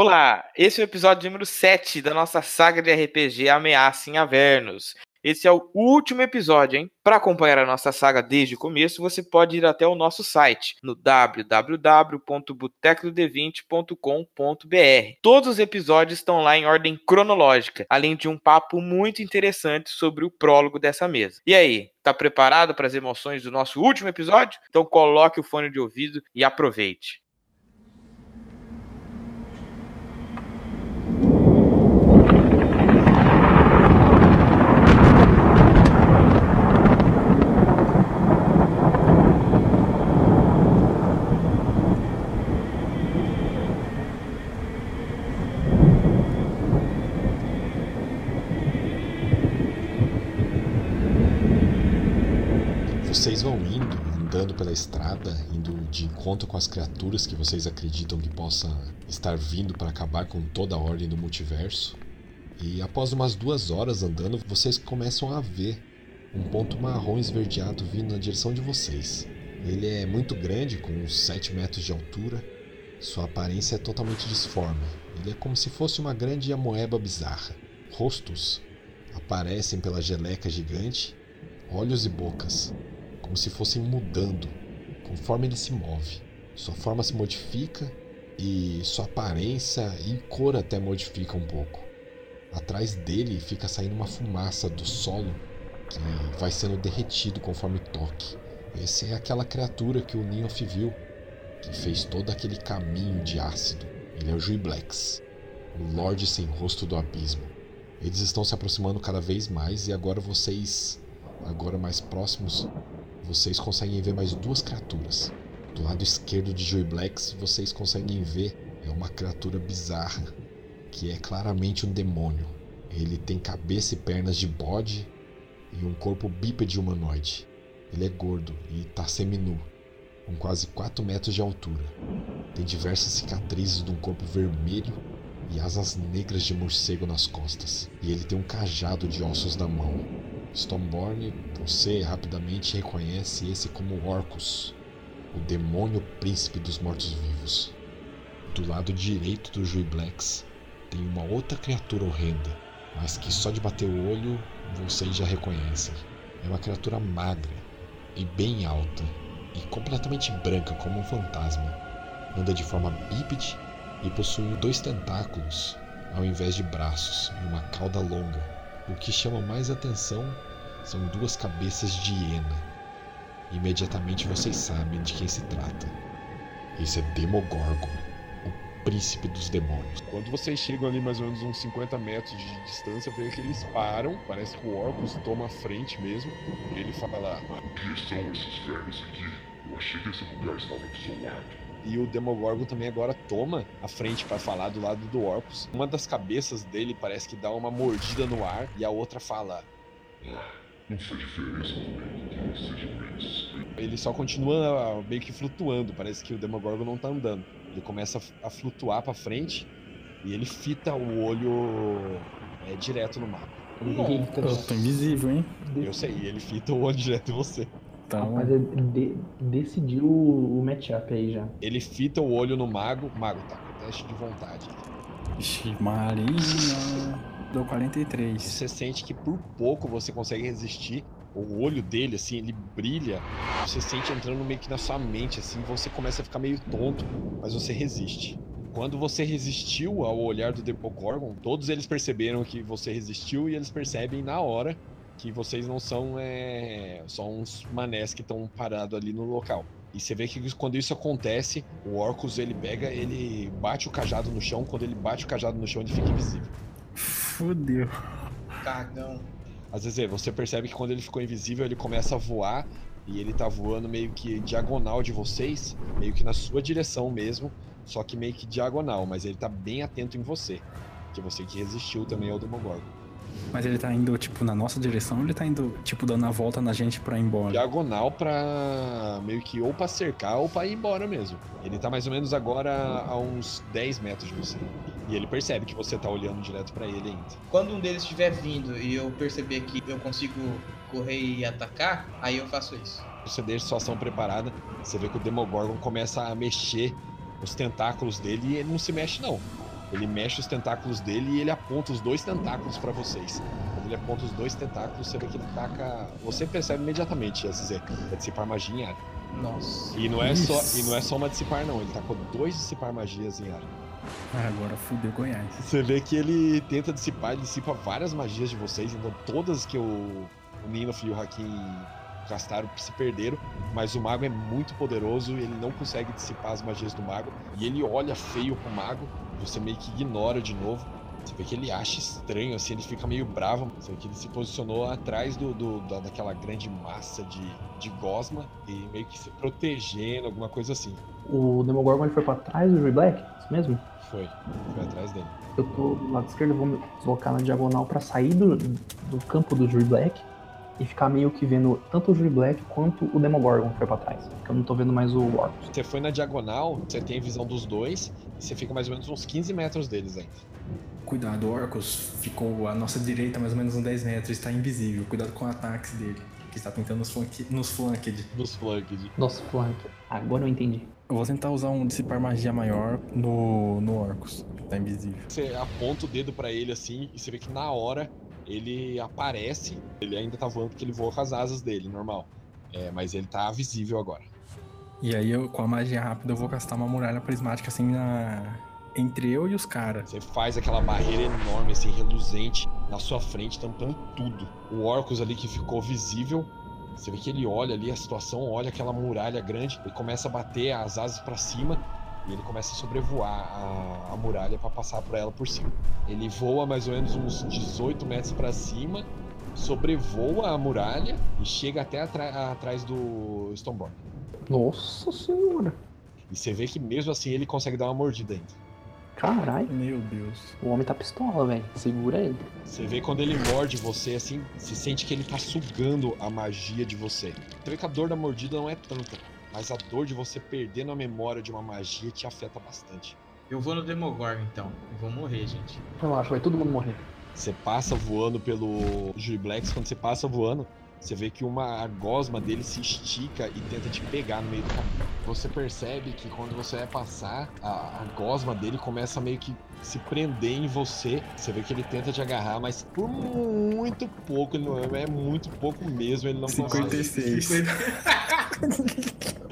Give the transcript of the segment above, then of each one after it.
Olá, esse é o episódio número 7 da nossa saga de RPG Ameaça em Avernos. Esse é o último episódio, hein? Para acompanhar a nossa saga desde o começo, você pode ir até o nosso site no www.botecod20.com.br. Todos os episódios estão lá em ordem cronológica, além de um papo muito interessante sobre o prólogo dessa mesa. E aí, tá preparado para as emoções do nosso último episódio? Então coloque o fone de ouvido e aproveite. Vocês vão indo, andando pela estrada, indo de encontro com as criaturas que vocês acreditam que possam estar vindo para acabar com toda a ordem do multiverso. E após umas duas horas andando, vocês começam a ver um ponto marrom esverdeado vindo na direção de vocês. Ele é muito grande, com uns 7 metros de altura. Sua aparência é totalmente disforme. Ele é como se fosse uma grande amoeba bizarra. Rostos aparecem pela geleca gigante, olhos e bocas como se fossem mudando conforme ele se move. Sua forma se modifica e sua aparência e cor até modifica um pouco. Atrás dele fica saindo uma fumaça do solo que vai sendo derretido conforme toque. Essa é aquela criatura que o Ninhoff viu, que fez todo aquele caminho de ácido. Ele é o Juiblex, o Lorde sem rosto do abismo. Eles estão se aproximando cada vez mais e agora vocês, agora mais próximos, vocês conseguem ver mais duas criaturas. Do lado esquerdo de Joey Blacks, vocês conseguem ver é uma criatura bizarra, que é claramente um demônio. Ele tem cabeça e pernas de bode e um corpo bípede humanoide. Ele é gordo e está seminu, com quase 4 metros de altura. Tem diversas cicatrizes de um corpo vermelho e asas negras de morcego nas costas. E ele tem um cajado de ossos na mão. Stormborn, você rapidamente reconhece esse como Orcus, o demônio príncipe dos mortos-vivos. Do lado direito do Jui Blacks tem uma outra criatura horrenda, mas que só de bater o olho vocês já reconhecem. É uma criatura magra e bem alta e completamente branca como um fantasma. Anda de forma bípede e possui dois tentáculos ao invés de braços e uma cauda longa. O que chama mais atenção são duas cabeças de hiena. Imediatamente vocês sabem de quem se trata. Esse é Demogorgon, o príncipe dos demônios. Quando vocês chegam ali mais ou menos uns 50 metros de distância, vê que eles param. Parece que o Orcus toma a frente mesmo. E ele fala: O que são esses vermes aqui? Eu achei que esse lugar estava desolado. E o Demogorgon também agora toma a frente para falar do lado do Orcus. Uma das cabeças dele parece que dá uma mordida no ar e a outra fala: Ah, não diferença também eles sejam esses. Ele só continua meio que flutuando. Parece que o Demogorgon não tá andando. Ele começa a flutuar para frente e ele fita o olho é, direto no mapa. Eita, Eu tô invisível, hein? Eu sei, ele fita o olho direto em você. Então, Rapaz, é de- decidiu o, matchup aí já. Ele fita o olho no mago. Mago, tá com teste de vontade. Ixi, Marinha. Deu 43. Você sente que por pouco você consegue resistir. O olho dele, assim, ele brilha. Você sente entrando meio que na sua mente, assim. Você começa a ficar meio tonto, mas você resiste. Quando você resistiu ao olhar do Demogorgon, todos eles perceberam que você resistiu e eles percebem na hora que vocês não são é, só uns manés que estão parados ali no local. E você vê que quando isso acontece, o Orcus ele pega, ele bate o cajado no chão. Quando ele bate o cajado no chão, ele fica invisível. Fudeu. Cagão. Às vezes você percebe que quando ele ficou invisível, ele começa a voar e ele tá voando meio que diagonal de vocês, meio que na sua direção mesmo, só que meio que diagonal, mas ele tá bem atento em você. Que você que resistiu também ao Demogorgon. Mas ele tá indo, tipo, na nossa direção ou ele tá indo, tipo, dando a volta na gente pra ir embora? Diagonal pra meio que ou pra cercar ou pra ir embora mesmo. Ele tá mais ou menos agora a uns 10 metros de você. E ele percebe que você tá olhando direto pra ele ainda. Quando um deles estiver vindo e eu perceber que eu consigo correr e atacar, aí eu faço isso. Você deixa sua ação preparada, você vê que o Demogorgon começa a mexer os tentáculos dele e ele não se mexe não. Ele mexe os tentáculos dele e ele aponta os dois tentáculos pra vocês. Quando ele aponta os dois tentáculos, você vê que ele taca. Você percebe imediatamente, ia dizer, é dissipar magia em área. Nossa. E não é só, e não é só uma dissipar, não. Ele tacou dois dissipar magias em área. Ah, agora fudeu Goiás. Você vê que ele tenta dissipar, ele dissipa várias magias de vocês, então todas que o, o Ninof e o Hakim castaram se perderam, mas o mago é muito poderoso, ele não consegue dissipar as magias do mago, e ele olha feio pro mago, você meio que ignora de novo. Você vê que ele acha estranho, assim, ele fica meio bravo. Você vê que ele se posicionou atrás do, do- da, daquela grande massa de, de gosma e meio que se protegendo, alguma coisa assim. O Demogorgon ele foi pra trás do Joy Black? Isso mesmo? Foi, foi atrás dele. Eu tô do lado esquerdo, vou me deslocar na diagonal pra sair do, do campo do Jury Black e ficar meio que vendo tanto o Jury Black quanto o Demogorgon que foi pra trás. Porque eu não tô vendo mais o Orcus. Você foi na diagonal, você tem visão dos dois, e você fica mais ou menos uns 15 metros deles ainda. Cuidado, Orcus ficou à nossa direita, mais ou menos uns 10 metros, está invisível. Cuidado com ataques dele, que está tentando nos, flanque, nos flanked. Nos flanks. Nossa, flank. Agora eu entendi. Eu vou tentar usar um dissipar magia maior no, no Orcus, que tá invisível. Você aponta o dedo pra ele assim, e você vê que na hora ele aparece. Ele ainda tá voando porque ele voa com as asas dele, normal. É, mas ele tá visível agora. E aí, eu, com a magia rápida, eu vou castar uma muralha prismática assim na... entre eu e os caras. Você faz aquela barreira enorme, assim, reluzente, na sua frente, tampando tudo. O Orcus ali que ficou visível, você vê que ele olha ali a situação, olha aquela muralha grande, e começa a bater as asas pra cima, e ele começa a sobrevoar a, a muralha pra passar por ela por cima. Ele voa mais ou menos uns 18 metros pra cima, sobrevoa a muralha e chega até atrás do Stoneborn. Nossa senhora. E você vê que mesmo assim ele consegue dar uma mordida ainda. Caralho. Meu Deus. O homem tá pistola, velho. Segura ele. Você vê quando ele morde você, assim, você sente que ele tá sugando a magia de você. Você vê que a dor da mordida não é tanta, mas a dor de você perdendo a memória de uma magia te afeta bastante. Eu vou no Demogorgon então. Eu vou morrer, gente. Relaxa, vai todo mundo morrer. Você passa voando pelo Jury Blacks, quando você passa voando, você vê que uma a gosma dele se estica e tenta te pegar no meio do caminho. Você percebe que quando você vai passar, a, a gosma dele começa a meio que se prender em você. Você vê que ele tenta te agarrar, mas por muito pouco, ele não é, é muito pouco mesmo, ele não consegue. 56.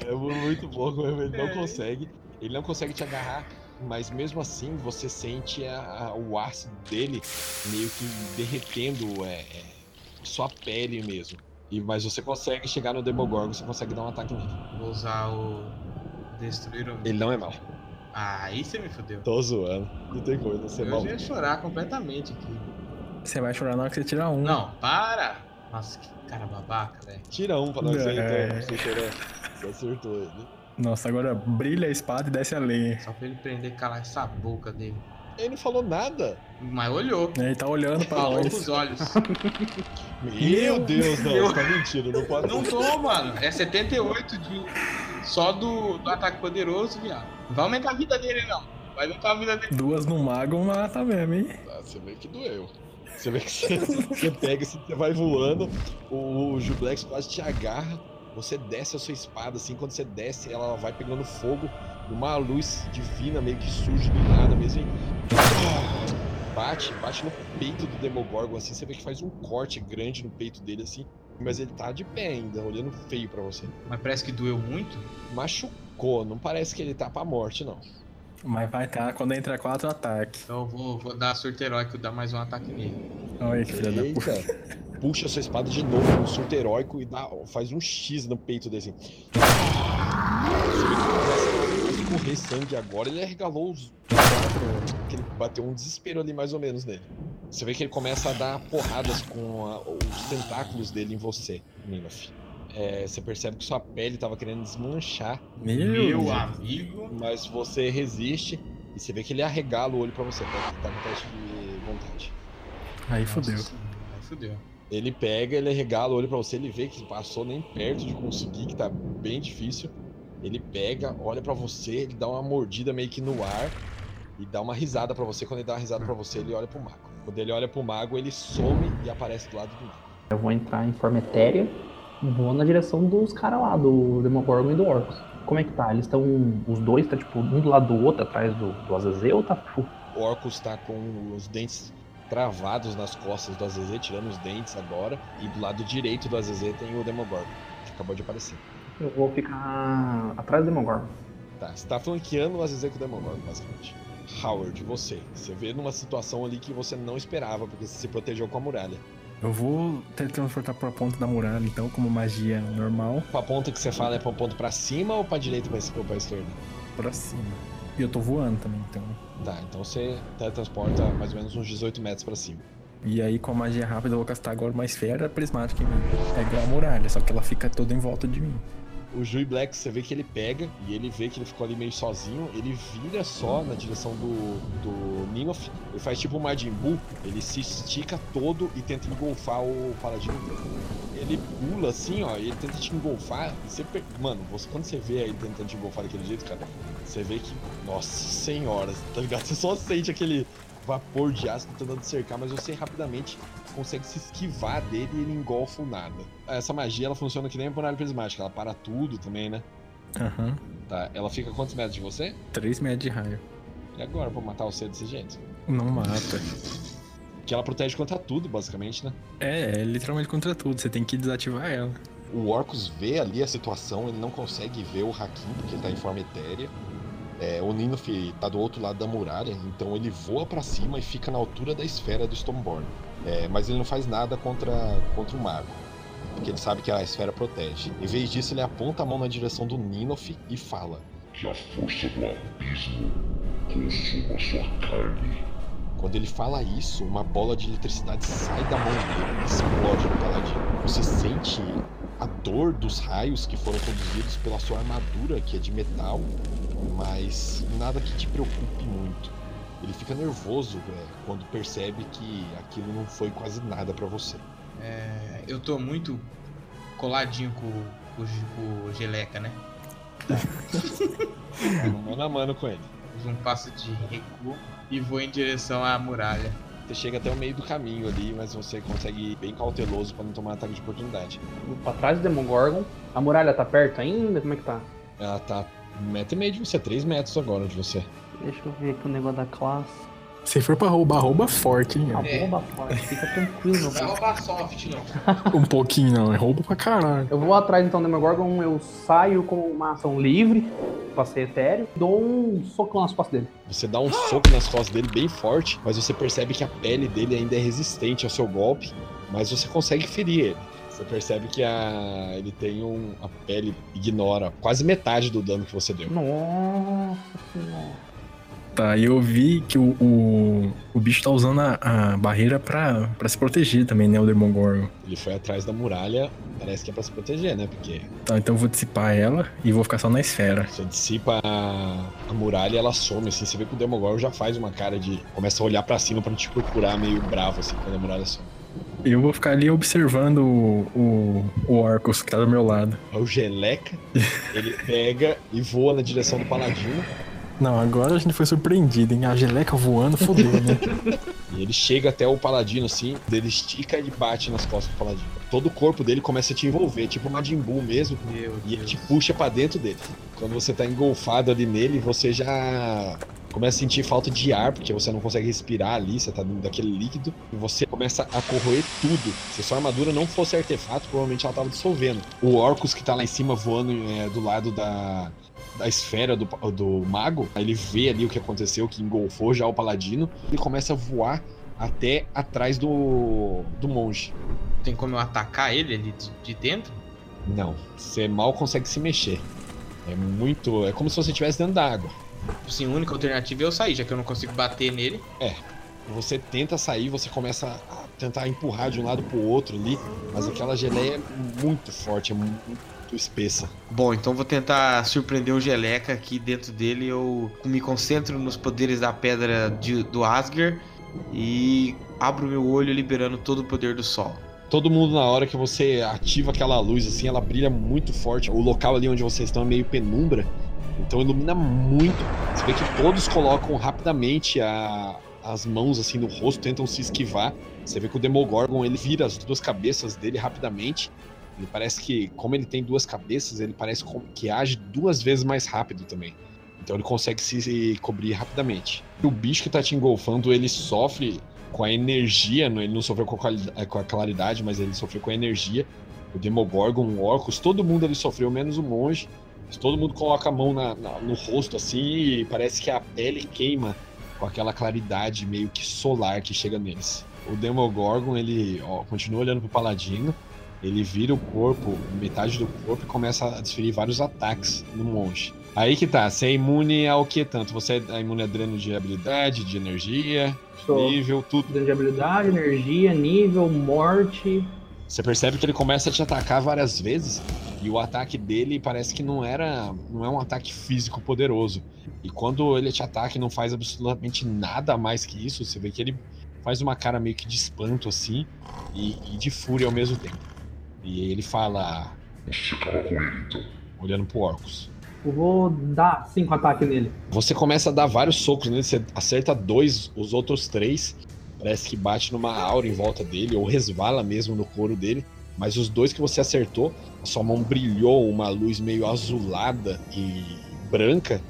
É muito pouco mesmo, ele não consegue. Ele não consegue te agarrar, mas mesmo assim você sente a- a- o ácido dele meio que derretendo é, é, sua pele mesmo. E, mas você consegue chegar no Demogorgon, você consegue dar um ataque nele. Vou usar o. Destruir o. Ele não é mal. Ah, aí você me fodeu. Tô zoando. Não tem coisa, você é Eu mal. já ia chorar completamente aqui. Você vai chorar na hora que você tirar um. Não, para! Nossa, que cara babaca, velho. Tira um pra nós aí, então. Você. Você acertou ele. Nossa, agora brilha a espada e desce a lenha. Só pra ele prender e calar essa boca dele. Ele não falou nada. Mas olhou. Ele tá olhando pra Falou com os olhos. Meu Deus, não, Eu- você tá mentindo, não pode Não tô, mano. É 78 de. Só do, do ataque poderoso, viado. Não vai aumentar a vida dele, não. Vai aumentar a vida dele. Duas no mago mata mesmo, hein? Ah, Você vê que doeu. Você vê que você, você pega, assim, você vai voando, o, o Jublex quase te agarra, você desce a sua espada, assim, quando você desce, ela vai pegando fogo, uma luz divina meio que surge do nada mesmo. E... Bate, bate no peito do Demogorgon, assim, você vê que faz um corte grande no peito dele, assim, mas ele tá de pé ainda, olhando feio pra você. Mas parece que doeu muito. Machucou, não parece que ele tá pra morte, não. Mas vai tá quando entra quatro ataques. Então eu vou, vou dar surto heróico, dar mais um ataque nele. Olha aí que filha da puta. Puxa sua espada de novo no surto heróico e dá, faz um X no peito dele assim. Escorrer sangue agora. Ele arregalou os. Que ele bateu um desespero ali mais ou menos nele. Você vê que ele começa a dar porradas com a- os tentáculos dele em você, Ninof. É, você percebe que sua pele tava querendo desmanchar, Meu, Meu amigo. mas você resiste. E você vê que ele arregala o olho pra você, tá, tá no teste de vontade. Aí fodeu. Aí fudeu. Ele pega, ele regala o olho pra você, ele vê que passou nem perto de conseguir, que tá bem difícil. Ele pega, olha pra você, ele dá uma mordida meio que no ar e dá uma risada pra você. Quando ele dá uma risada pra você, ele olha pro mago. Quando ele olha pro mago, ele some e aparece do lado do mago. Eu vou entrar em forma etérea e vou na direção dos caras lá, do Demogorgon e do Orcus. Como é que tá? Eles estão. Os dois tá tipo um do lado do outro, atrás do, do Azazel ou tá O Orcus tá com os dentes travados nas costas do Azezê, tirando os dentes agora. E do lado direito do Azezê tem o Demogorgon, que acabou de aparecer. Eu vou ficar atrás do Demogorgon. Tá, você tá flanqueando o Azezê com o Demogorgon, basicamente. Howard, você. Você vê numa situação ali que você não esperava, porque você se protegeu com a muralha. Eu vou teletransportar pra ponta da muralha, então, como magia normal, A ponta que você fala é pra ponto pra cima ou pra direita pra ou pra esquerda? pra cima. E eu tô voando também, então. Tá, então você teletransporta mais ou menos uns 18 metros pra cima. E aí, com a magia rápida, eu vou castar agora uma esfera prismática em mim. É igual a muralha, só que ela fica toda em volta de mim. O Jui Black, você vê que ele pega e ele vê que ele ficou ali meio sozinho. Ele vira só na direção do, do Ninoth. Ele faz tipo um Majin Buu. Ele se estica todo e tenta engolfar o Paladino. Ele pula assim, ó, e ele tenta te engolfar. Você per- Mano, você, quando você vê ele tentando te engolfar daquele jeito, cara, você vê que. Nossa senhora, tá ligado? Você só sente aquele vapor de ácido tentando te cercar, mas você rapidamente consegue se esquivar dele e ele engolfa o nada. Essa magia ela funciona que nem a muralha prismática, ela para tudo também, né? Aham. Tá, ela fica a quantos metros de você? 3 metros de raio. E agora pra matar você desse jeito? Não mata. Que ela protege contra tudo, basicamente, né? É, é literalmente contra tudo. Você tem que desativar ela. O Orcus vê ali a situação, ele não consegue ver o Hakim porque ele tá em forma etérea. É, o Ninof tá do outro lado da muralha, então ele voa pra cima e fica na altura da esfera do Stormborn. É, mas ele não faz nada contra, contra o mago, porque ele sabe que a esfera protege. Em vez disso, ele aponta a mão na direção do Ninof e fala: Que a força do abismo consuma sua carne. Quando ele fala isso, uma bola de eletricidade sai da mão dele e explode no paladino. Você sente a dor dos raios que foram conduzidos pela sua armadura, que é de metal, mas nada que te preocupe muito. Ele fica nervoso é, quando percebe que aquilo não foi quase nada pra você. É, eu tô muito coladinho com, com, com o Geleca, né? Tá no mano a mano com ele. Fiz um passo de recuo e vou em direção à muralha. Você chega até o meio do caminho ali, mas você consegue ir bem cauteloso pra não tomar ataque de oportunidade. Vou pra trás do Demogorgon. A muralha tá perto ainda? Como é que tá? Ela tá um metro e meio de você, três metros agora de você. Deixa eu ver aqui o negócio da classe. Se for pra roubar, rouba forte, hein? Ah, ó. vou roubar forte, fica tranquilo. Não vai roubar soft, não. Um pouquinho não, é rouba pra caralho. Eu vou atrás então do Demogorgon, eu saio com uma ação livre, passei etéreo, dou um socão nas costas dele. Você dá um soco nas costas dele bem forte, mas você percebe que a pele dele ainda é resistente ao seu golpe, mas você consegue ferir ele. Você percebe que a... ele tem um... a pele ignora quase metade do dano que você deu. Nossa senhora. Tá, e eu vi que o, o, o bicho tá usando a, a barreira pra, pra se proteger também, né? O Demogorgon. Ele foi atrás da muralha, parece que é pra se proteger, né? Porque Tá, então eu vou dissipar ela e vou ficar só na esfera. você dissipa a, a muralha e ela some, assim. Você vê que o Demogorgon já faz uma cara de... começa a olhar pra cima pra te procurar meio bravo, assim, quando a muralha some. Eu vou ficar ali observando o, o, o Orcus que tá do meu lado. Aí o Geleca, ele pega e voa na direção do Paladino. Não, agora a gente foi surpreendido, hein? A geleca voando, fodeu, né? E ele chega até o paladino assim, ele estica e bate nas costas do paladino. Todo o corpo dele começa a te envolver, tipo Majin Buu mesmo, Meu e ele Deus. te puxa pra dentro dele. Quando você tá engolfado ali nele, você já começa a sentir falta de ar, porque você não consegue respirar ali, você tá dentro daquele líquido, e você começa a corroer tudo. Se sua armadura não fosse artefato, provavelmente ela tava dissolvendo. O Orcus que tá lá em cima voando é, do lado da, da esfera do, do mago, ele vê ali o que aconteceu, que engolfou já o paladino, e começa a voar até atrás do, do monge. Tem como eu atacar ele ali de, de dentro? Não, você mal consegue se mexer. É muito. É como se você estivesse dentro da água. Assim, a única alternativa é eu sair, já que eu não consigo bater nele. Você tenta sair, você começa a tentar empurrar de um lado pro outro ali, mas aquela geleia é muito forte, é muito espessa. Bom, então vou tentar surpreender o Geleca aqui dentro dele. Eu me concentro nos poderes da pedra de- do Asger e abro meu olho liberando todo o poder do sol. Todo mundo, na hora que você ativa aquela luz, assim, ela brilha muito forte. O local ali onde vocês estão é meio penumbra, então ilumina muito. Você vê que todos colocam rapidamente a- as mãos assim no rosto, tentam se esquivar. Você vê que o Demogorgon ele vira as duas cabeças dele rapidamente. Ele parece que, como ele tem duas cabeças, ele parece que age duas vezes mais rápido também. Então ele consegue se, cobrir rapidamente. O bicho que tá te engolfando, ele sofre com a energia, não- ele não sofreu com a, quali- eh, com a claridade, mas ele sofreu com a energia. O Demogorgon, o Orcus, todo mundo ele sofreu, menos o monge. Todo mundo coloca a mão na- na- no rosto assim e parece que a pele queima com aquela claridade meio que solar que chega neles. O Demogorgon, ele ó, continua olhando pro Paladino, ele vira o corpo, metade do corpo, e começa a desferir vários ataques no monge. Aí que tá, você é imune ao que tanto? Você é imune a dreno de habilidade, de energia, Sou nível, tudo. dano de habilidade, energia, nível, morte. Você percebe que ele começa a te atacar várias vezes e o ataque dele parece que não era, não é um ataque físico poderoso. E quando ele te ataca e não faz absolutamente nada mais que isso, você vê que ele faz uma cara meio que de espanto assim e, e de fúria ao mesmo tempo. E aí ele fala, Você acaba com ele então. olhando pro Orcus. Eu vou dar cinco ataques nele. Você começa a dar vários socos nele, você acerta dois, os outros três parece que bate numa aura em volta dele, ou resvala mesmo no couro dele. Mas os dois que você acertou, a sua mão brilhou uma luz meio azulada e branca,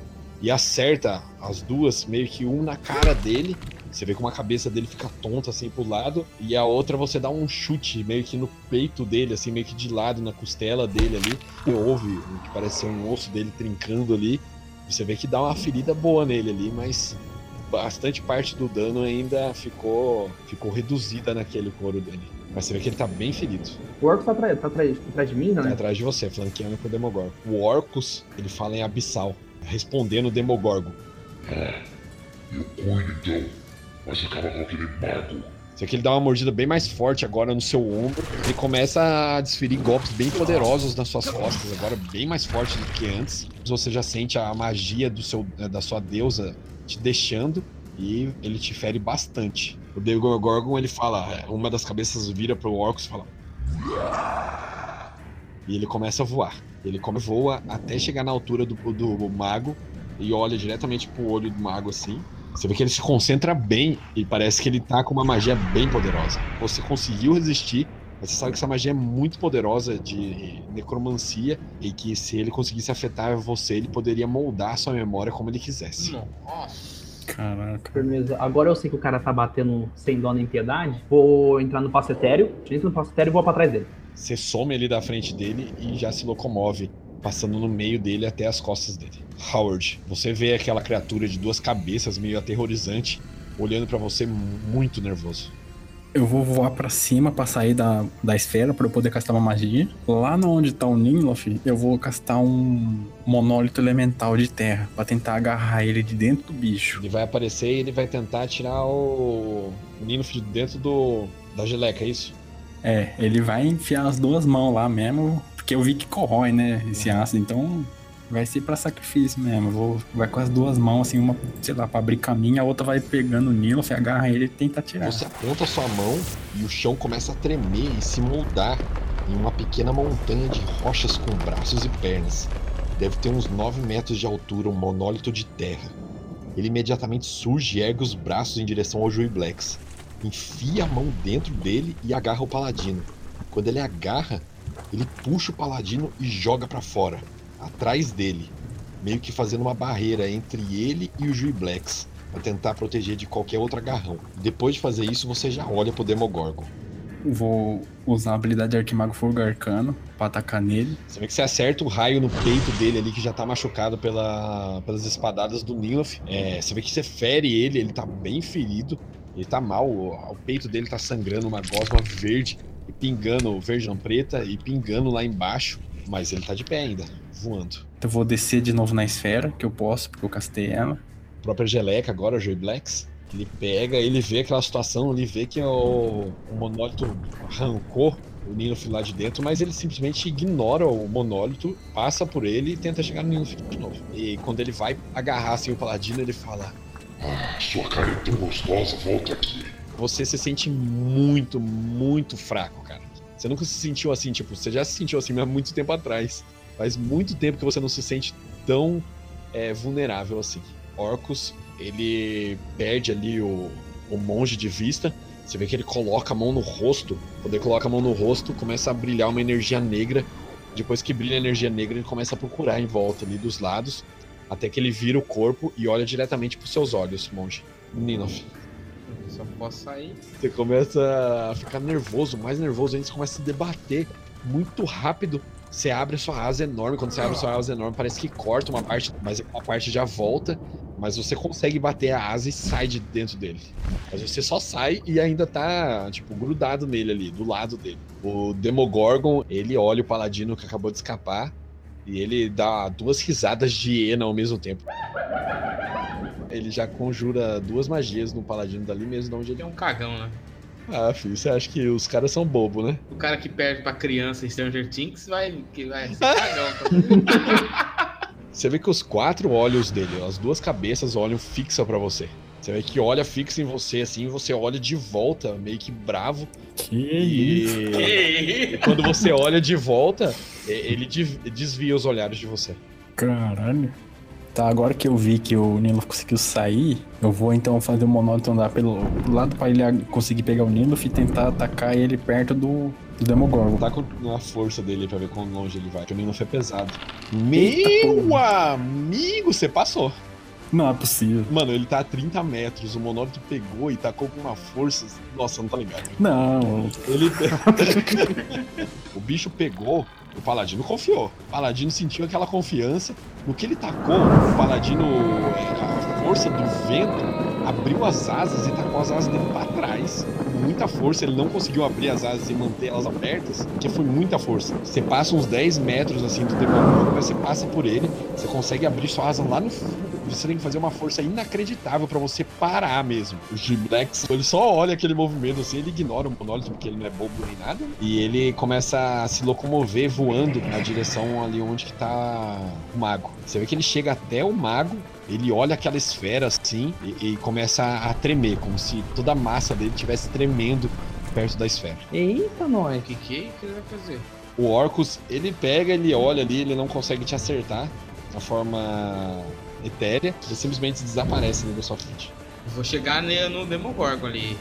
e acerta as duas, meio que um na cara dele. Você vê como a cabeça dele fica tonta assim pro lado, e a outra você dá um chute meio que no peito dele, assim, meio que de lado, na costela dele ali. Você ouve o que parece ser um osso dele trincando ali. Você vê que dá uma ferida boa nele ali, mas bastante parte do dano ainda ficou, ficou reduzida naquele couro dele. Mas você vê que ele tá bem ferido. O Orcus tá atrás, tá atrás, tá atrás de mim, Tá né? atrás de você, flanqueando com o Demogorgon. O Orcus, ele fala em abissal, respondendo o Demogorgon. Eu cuido então. Mas acaba com aquele mago. Só que ele dá uma mordida bem mais forte agora no seu ombro. Ele começa a desferir golpes bem poderosos nas suas costas, agora bem mais forte do que antes. Você já sente a magia do seu, da sua deusa te deixando e ele te fere bastante. O Demogorgon, ele fala, eh, uma das cabeças vira pro Orcus e fala... E ele começa a voar. Ele come, voa até chegar na altura do, do mago e olha diretamente pro olho do mago assim. Você vê que ele se concentra bem e parece que ele tá com uma magia bem poderosa. Você conseguiu resistir, mas você sabe que essa magia é muito poderosa de necromancia e que se ele conseguisse afetar você, ele poderia moldar sua memória como ele quisesse. Nossa. Caraca. Firmeza. Agora eu sei que o cara tá batendo sem dó nem piedade. Vou entrar no passo etéreo. Entro no passo etéreo e vou pra trás dele. Você some ali da frente dele e já se locomove, passando no meio dele até as costas dele. Howard, você vê aquela criatura de duas cabeças meio aterrorizante, olhando pra você muito nervoso. Eu vou voar pra cima pra sair da, da esfera pra eu poder castar uma magia. Lá no onde tá o Ninlof, eu vou castar um monólito elemental de terra pra tentar agarrar ele de dentro do bicho. Ele vai aparecer e ele vai tentar tirar o Nino de dentro do da geleca, é isso? É, ele vai enfiar as duas mãos lá mesmo, porque eu vi que corrói, né, esse ácido, então vai ser pra sacrifício mesmo. Vou, vai com as duas mãos, assim, uma, sei lá, pra abrir caminho, a outra vai pegando o Nilof, agarra ele e tenta tirar. Você aponta sua mão e o chão começa a tremer e se moldar em uma pequena montanha de rochas com braços e pernas. Deve ter uns 9 metros de altura, um monólito de terra. Ele imediatamente surge e ergue os braços em direção ao Joey Blacks. Enfia a mão dentro dele e agarra o paladino. Quando ele agarra, ele puxa o paladino e joga pra fora, atrás dele, meio que fazendo uma barreira entre ele e o Joey Blacks para tentar proteger de qualquer outro agarrão. Depois de fazer isso, você já olha pro Demogorgon. Vou usar a habilidade de Arquimago Fogo Arcano pra atacar nele. Você vê que você acerta o raio no peito dele ali, que já tá machucado pela, pelas espadadas do Nilof. É, você vê que você fere ele, ele tá bem ferido. Ele tá mal, o, o peito dele tá sangrando uma gosma verde, e pingando, verde não preta, e pingando lá embaixo. Mas ele tá de pé ainda, voando. Então eu vou descer de novo na esfera, que eu posso, porque eu castei ela. A própria Geleca agora, o Joey Blacks, ele pega, ele vê aquela situação, ele vê que o, o monólito arrancou o Nilof lá de dentro, mas ele simplesmente ignora o monólito, passa por ele e tenta chegar no Nilof de novo. E quando ele vai agarrar assim o paladino, ele fala: Ah, sua cara é tão gostosa, volta aqui. Você se sente muito, muito fraco, cara. Você nunca se sentiu assim, tipo, você já se sentiu assim há muito tempo atrás. Faz muito tempo que você não se sente tão é, vulnerável assim. Orcus, ele perde ali o, o monge de vista. Você vê que ele coloca a mão no rosto. Quando ele coloca a mão no rosto, começa a brilhar uma energia negra. Depois que brilha a energia negra, ele começa a procurar em volta ali dos lados. até que ele vira o corpo e olha diretamente pros seus olhos, monge. Ninof. Só posso sair. Você começa a ficar nervoso, mais nervoso ainda, você começa a se debater muito rápido. Você abre sua asa enorme, quando você abre sua asa enorme, parece que corta uma parte, mas a parte já volta. Mas você consegue bater a asa e sai de dentro dele. Mas você só sai e ainda tá, tipo, grudado nele ali, do lado dele. O Demogorgon, ele olha o paladino que acabou de escapar e ele dá duas risadas de hiena ao mesmo tempo. Ele já conjura duas magias no paladino dali mesmo de onde Ele é um cagão, né? Ah, filho, você acha que os caras são bobo, né? O cara que perde pra criança em Stranger Things vai, que vai ser cagão. Tá? Você vê que os quatro olhos dele, as duas cabeças olham fixa pra você. Você vê que olha fixa em você assim, você olha de volta, meio que bravo. Que isso? E, e quando você olha de volta, e- ele de- desvia os olhares de você. Caralho. Tá, agora que eu vi que o Nilo conseguiu sair, eu vou então fazer o monótono andar pelo lado pra ele conseguir pegar o Nilo e tentar atacar ele perto do, do Demogorgon. Tá com a força dele pra ver quão longe ele vai, que o Nino foi pesado. Meu amigo, você passou. Não é possível. Mano, ele tá a 30 metros, o monólogo pegou e tacou com uma força. Nossa, não tá ligado. Não, Ele. o bicho pegou, o Paladino confiou. O Paladino sentiu aquela confiança. No que ele tacou, o Paladino, é, a força do vento, abriu as asas e tacou as asas dele pra trás. Com muita força, ele não conseguiu abrir as asas e manter elas abertas, porque foi muita força. Você passa uns 10 metros assim do mas você passa por ele, você consegue abrir sua asa lá no fundo. Você tem que fazer uma força inacreditável pra você parar mesmo. O G-Blacks, ele só olha aquele movimento assim, ele ignora o monólito porque ele não é bobo nem nada. E ele começa a se locomover voando na direção ali onde que tá o mago. Você vê que ele chega até o mago, ele olha aquela esfera assim e, e começa a tremer, como se toda a massa dele estivesse tremendo perto da esfera. Eita, nós. O que que, que ele vai fazer? O Orcus, ele pega, ele olha ali, ele não consegue te acertar na forma etérea, ele simplesmente desaparece ali da sua frente. Vou chegar no Demogorgon ali.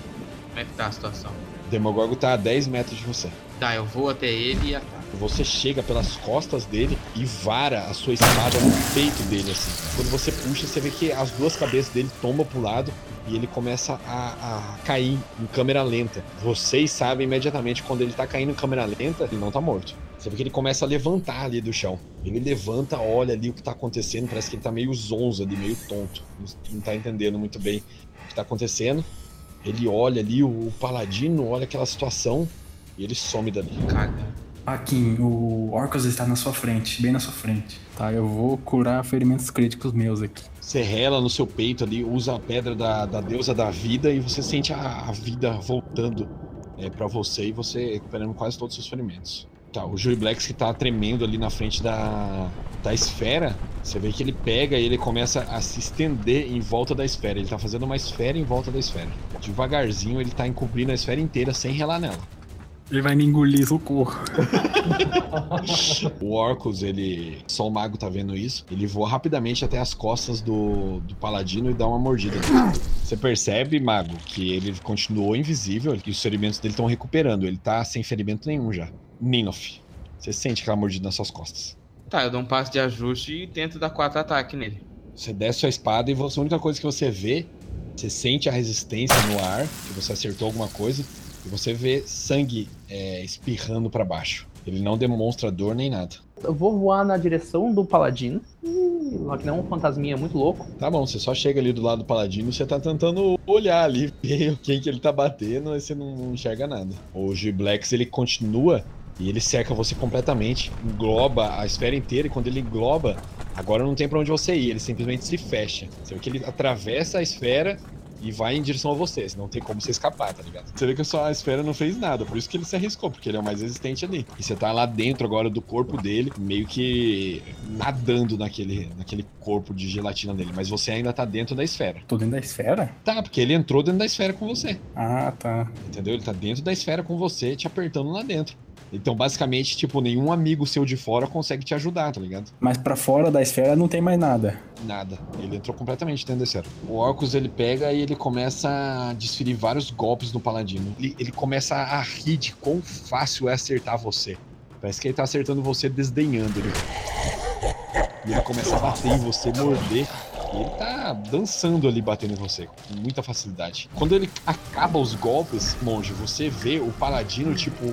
Como é que tá a situação? O Demogorgon tá a 10 metros de você. Tá, eu vou até ele e ataco. Você chega pelas costas dele e vara a sua espada no peito dele, assim. Quando você puxa, você vê que as duas cabeças dele tombam pro lado e ele começa a, a cair em câmera lenta. Vocês sabem imediatamente quando ele tá caindo em câmera lenta, ele não tá morto. Você vê que ele começa a levantar ali do chão. Ele levanta, olha ali o que tá acontecendo, parece que ele tá meio zonzo ali, meio tonto. Não- tá entendendo muito bem o que tá acontecendo. Ele olha ali, o paladino olha aquela situação e ele some dali. Caga. Akin, o Orcus está na sua frente, bem na sua frente. Tá, eu vou curar ferimentos críticos meus aqui. Você rela no seu peito ali, usa a pedra da, da deusa da vida e você sente a, a vida voltando é, para você e você recuperando quase todos os seus ferimentos. Tá, o Joey Blacks que tá tremendo ali na frente da, da esfera, você vê que ele pega e ele começa a se estender em volta da esfera. Ele tá fazendo uma esfera em volta da esfera. Devagarzinho ele tá encobrindo a esfera inteira sem relar nela. Ele vai me engolir, socorro. O Orcus, ele. Só o mago tá vendo isso. Ele voa rapidamente até as costas do, do paladino e dá uma mordida. nele. Você percebe, mago, que ele continuou invisível e os ferimentos dele estão recuperando. Ele tá sem ferimento nenhum já. Ninof. Você sente aquela mordida nas suas costas. Tá, eu dou um passo de ajuste e tento dar quatro ataques nele. Você desce sua espada e você, a única coisa que você vê, você sente a resistência no ar, que você acertou alguma coisa, e você vê sangue é, espirrando pra baixo. Ele não demonstra dor nem nada. Eu vou voar na direção do paladino. Lá que não é um fantasminha muito louco. Tá bom, você só chega ali do lado do paladino e você tá tentando olhar ali, ver quem que ele tá batendo, aí você não enxerga nada. O G-Blacks, ele continua e ele cerca você completamente, engloba a esfera inteira, e quando ele engloba, agora não tem pra onde você ir, ele simplesmente se fecha. Você vê que ele atravessa a esfera e vai em direção a você, não tem como você escapar, tá ligado? Você vê que a sua esfera não fez nada, por isso que ele se arriscou, porque ele é o mais resistente ali. E você tá lá dentro agora do corpo dele, meio que nadando naquele, naquele corpo de gelatina dele, mas você ainda tá dentro da esfera. Tô dentro da esfera? Tá, porque ele entrou dentro da esfera com você, Ah, tá. entendeu? Ele tá dentro da esfera com você, te apertando lá dentro. Então, basicamente, tipo, nenhum amigo seu de fora consegue te ajudar, tá ligado? Mas pra fora da esfera não tem mais nada. Nada. Ele entrou completamente dentro da esfera. O Orcus, ele pega e ele começa a desferir vários golpes no Paladino. Ele, ele começa a rir de quão fácil é acertar você. Parece que ele tá acertando você desdenhando. Ele... E ele começa a bater em você, morder. E ele tá dançando ali, batendo em você, com muita facilidade. Quando ele acaba os golpes, monge, você vê o paladino, tipo.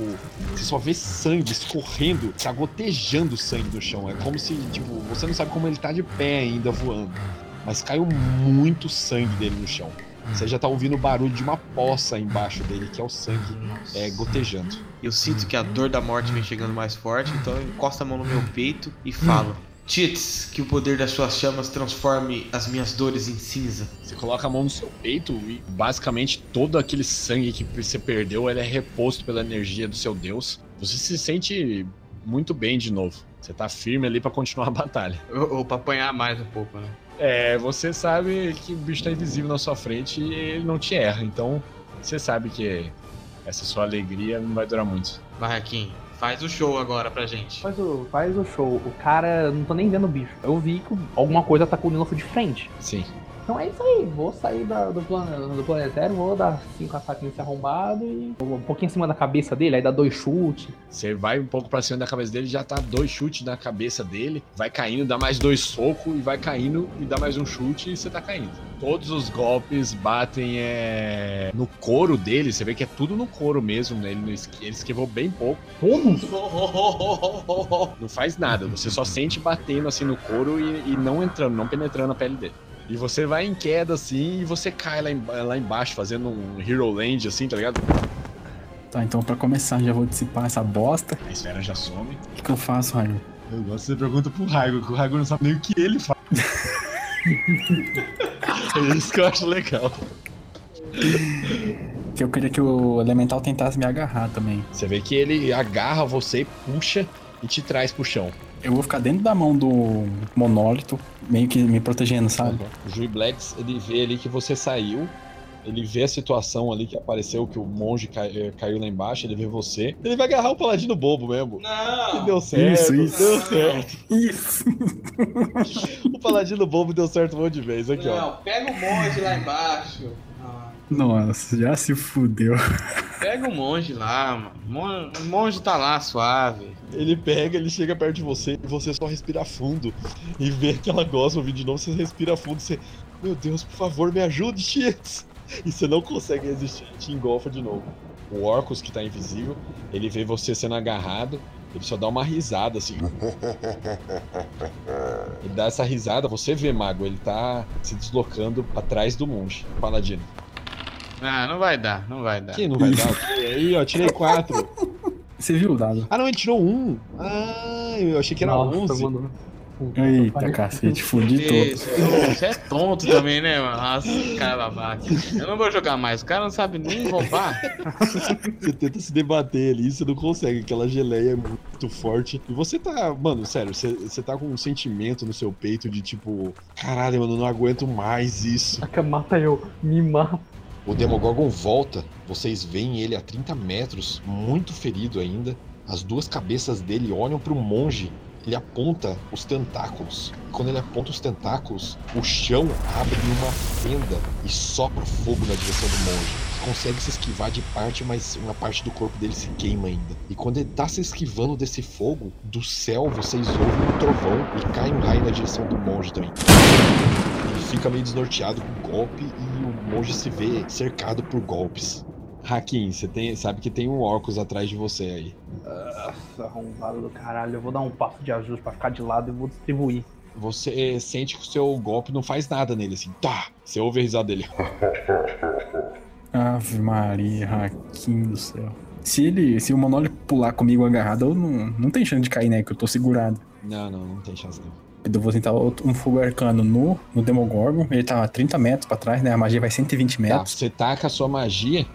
Você só vê sangue escorrendo, tá gotejando sangue no chão. É como se, tipo, você não sabe como ele tá de pé ainda voando. Mas caiu muito sangue dele no chão. Você já tá ouvindo o barulho de uma poça embaixo dele, que é o sangue é, gotejando. Eu sinto que a dor da morte vem chegando mais forte, então eu encosto a mão no meu peito e falo: Tits, que o poder das suas chamas transforme as minhas dores em cinza. Você coloca a mão no seu peito e basicamente todo aquele sangue que você perdeu ele é reposto pela energia do seu deus. Você se sente muito bem de novo. Você tá firme ali pra continuar a batalha. Ou, ou pra apanhar mais um pouco, né? É, você sabe que o bicho tá invisível na sua frente e ele não te erra, então você sabe que essa sua alegria não vai durar muito. Vai, Hakim, faz o show agora pra gente. Faz o, faz o show. O cara, não tô nem vendo o bicho. Eu vi que alguma coisa tá com o nosso de frente. Sim. Então é isso aí, vou sair da- do, plano, do planetário, vou dar cinco ataques nesse arrombado e um pouquinho em cima da cabeça dele, aí dá dois chutes. Você vai um pouco pra cima da cabeça dele, já tá dois chutes na cabeça dele, vai caindo, dá mais dois socos e vai caindo e dá mais um chute e você tá caindo. Todos os golpes batem é, no couro dele, você vê que é tudo no couro mesmo, né? Ele, ele esquivou bem pouco. Todos? Não faz nada, você só sente batendo assim no couro e, e não entrando, não penetrando a pele dele. E você vai em queda assim e você cai lá, em- lá embaixo, fazendo um Hero Land assim, tá ligado? Tá, então pra começar já vou dissipar essa bosta. A esfera já some. O que, que eu faço, Raio? Eu gosto você pergunta pro Raigo, que o Raigo não sabe nem o que ele faz. é isso que eu acho legal. Que eu queria que o elemental tentasse me agarrar também. Você vê que ele agarra você, puxa e te traz pro chão. Eu vou ficar dentro da mão do monólito, meio que me protegendo, sabe? O Jui Blacks, ele vê ali que você saiu, ele vê a situação ali que apareceu, que o monge cai- eh, caiu lá embaixo, ele vê você. Ele vai agarrar o paladino bobo mesmo. E Não! deu certo, Isso, isso. deu certo. Isso! O paladino bobo deu certo um monte de vez, aqui ó. Não, pega o monge lá embaixo. Nossa, já se fudeu. Pega o monge lá, mano. O monge tá lá, suave. Ele pega, ele chega perto de você e você só respira fundo. E vê aquela gosma vir de novo, você respira fundo, você. Meu Deus, por favor, me ajude, Cheats! E você não consegue resistir, te engolfa de novo. O Orcus, que tá invisível, ele vê você sendo agarrado, ele só dá uma risada assim. Ele dá essa risada, você vê, Mago, ele tá se deslocando atrás do monge, paladino. Ah, não vai dar, não vai dar. Que não vai dar? Aí, ó, tirei quatro. Você viu o dado? Ah, não, ele tirou um. Ah, eu achei que era Nossa, 11. mano. Eita, cacete, fudi todo. Você é tonto também, né, mano? Nossa, cara babaca. Eu não vou jogar mais. O cara não sabe nem roubar. Você tenta se debater ali, você não consegue. Aquela geleia é muito forte. E você tá, mano, sério, você, você tá com um sentimento no seu peito de tipo, caralho, mano, eu não aguento mais isso. Mata eu, me mata. O Demogorgon volta, vocês veem ele a 30 metros, muito ferido ainda. As duas cabeças dele olham para o monge. Ele aponta os tentáculos. Quando ele aponta os tentáculos, o chão abre uma fenda e sopra fogo na direção do monge. Consegue se esquivar de parte, mas uma parte do corpo dele se queima ainda. E quando ele tá se esquivando desse fogo, do céu vocês ouvem um trovão e cai um raio na direção do monge também. Ele fica meio desnorteado com o golpe e monge se vê cercado por golpes. Hakim, você tem, sabe que tem um Orcus atrás de você aí. Nossa, arrombado do caralho. Eu vou dar um passo de ajuste pra ficar de lado e vou distribuir. Você sente que o seu golpe não faz nada nele, assim. Tá! Você ouve a risada dele. Ave Maria, Raquinho do céu. Se ele, se o Monólio pular comigo agarrado, eu não, não tem chance de cair, né? Que eu tô segurado. Não, não, não tem chance não. Eu vou tentar um fogo arcano no, no Demogorgon. Ele tá a 30 metros pra trás, né? A magia vai 120 Tá, metros. você taca a sua magia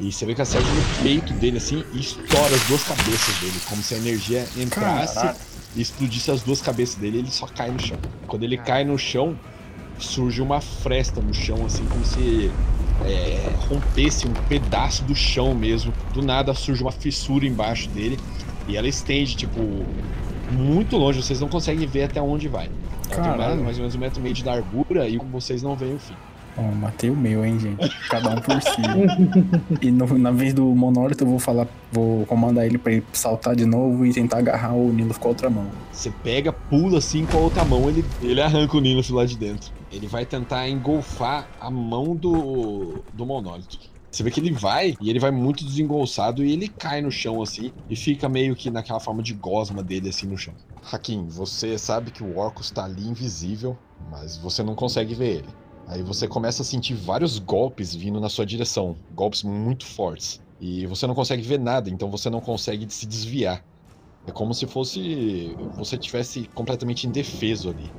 e você vê que acerta no peito dele assim e estoura as duas cabeças dele, como se a energia entrasse Caraca. e explodisse as duas cabeças dele, ele só cai no chão. Quando ele cai no chão, surge uma fresta no chão, assim, como se é, rompesse um pedaço do chão mesmo. Do nada surge uma fissura embaixo dele e ela estende, tipo, muito longe, vocês não conseguem ver até onde vai. Ela mais, mais ou menos um metro e meio de largura e vocês não veem o fim. Ó, matei o meu, hein, gente. Cada um por si. e no- na vez do monólito eu vou falar, vou comandar ele pra ele saltar de novo e tentar agarrar o Nilo com a outra mão. Você pega, pula assim com a outra mão, ele, ele arranca o Nilf lá de dentro. Ele vai tentar engolfar a mão do, do monólito. Você vê que ele vai, e ele vai muito desengolçado, e ele cai no chão assim, e fica meio que naquela forma de gosma dele assim no chão. Hakim, você sabe que o Orcus tá ali invisível, mas você não consegue ver ele. Aí você começa a sentir vários golpes vindo na sua direção, golpes muito fortes. E você não consegue ver nada, então você não consegue se desviar. É como se fosse você tivesse completamente indefeso ali.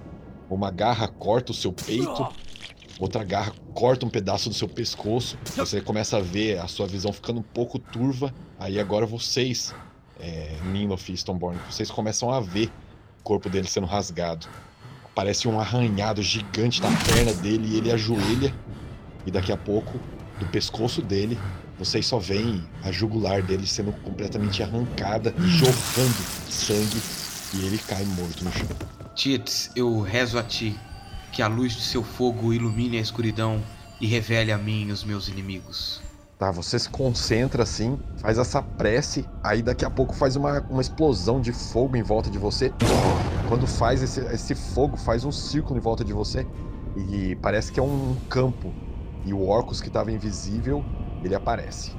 Uma garra corta o seu peito, outra garra corta um pedaço do seu pescoço. Você começa a ver a sua visão ficando um pouco turva. Aí agora vocês, é, Ninof e Stoneborn, vocês começam a ver o corpo dele sendo rasgado. Parece um arranhado gigante na perna dele e ele ajoelha. E daqui a pouco, do pescoço dele, vocês só veem a jugular dele sendo completamente arrancada e jorrando sangue. E ele cai morto no chão. Tietz, eu rezo a ti, que a luz de seu fogo ilumine a escuridão e revele a mim os meus inimigos. Tá, você se concentra assim, faz essa prece, aí daqui a pouco faz uma, uma explosão de fogo em volta de você. Quando faz esse, esse fogo, faz um círculo em volta de você e parece que é um campo. E o Orcus que estava invisível, ele aparece.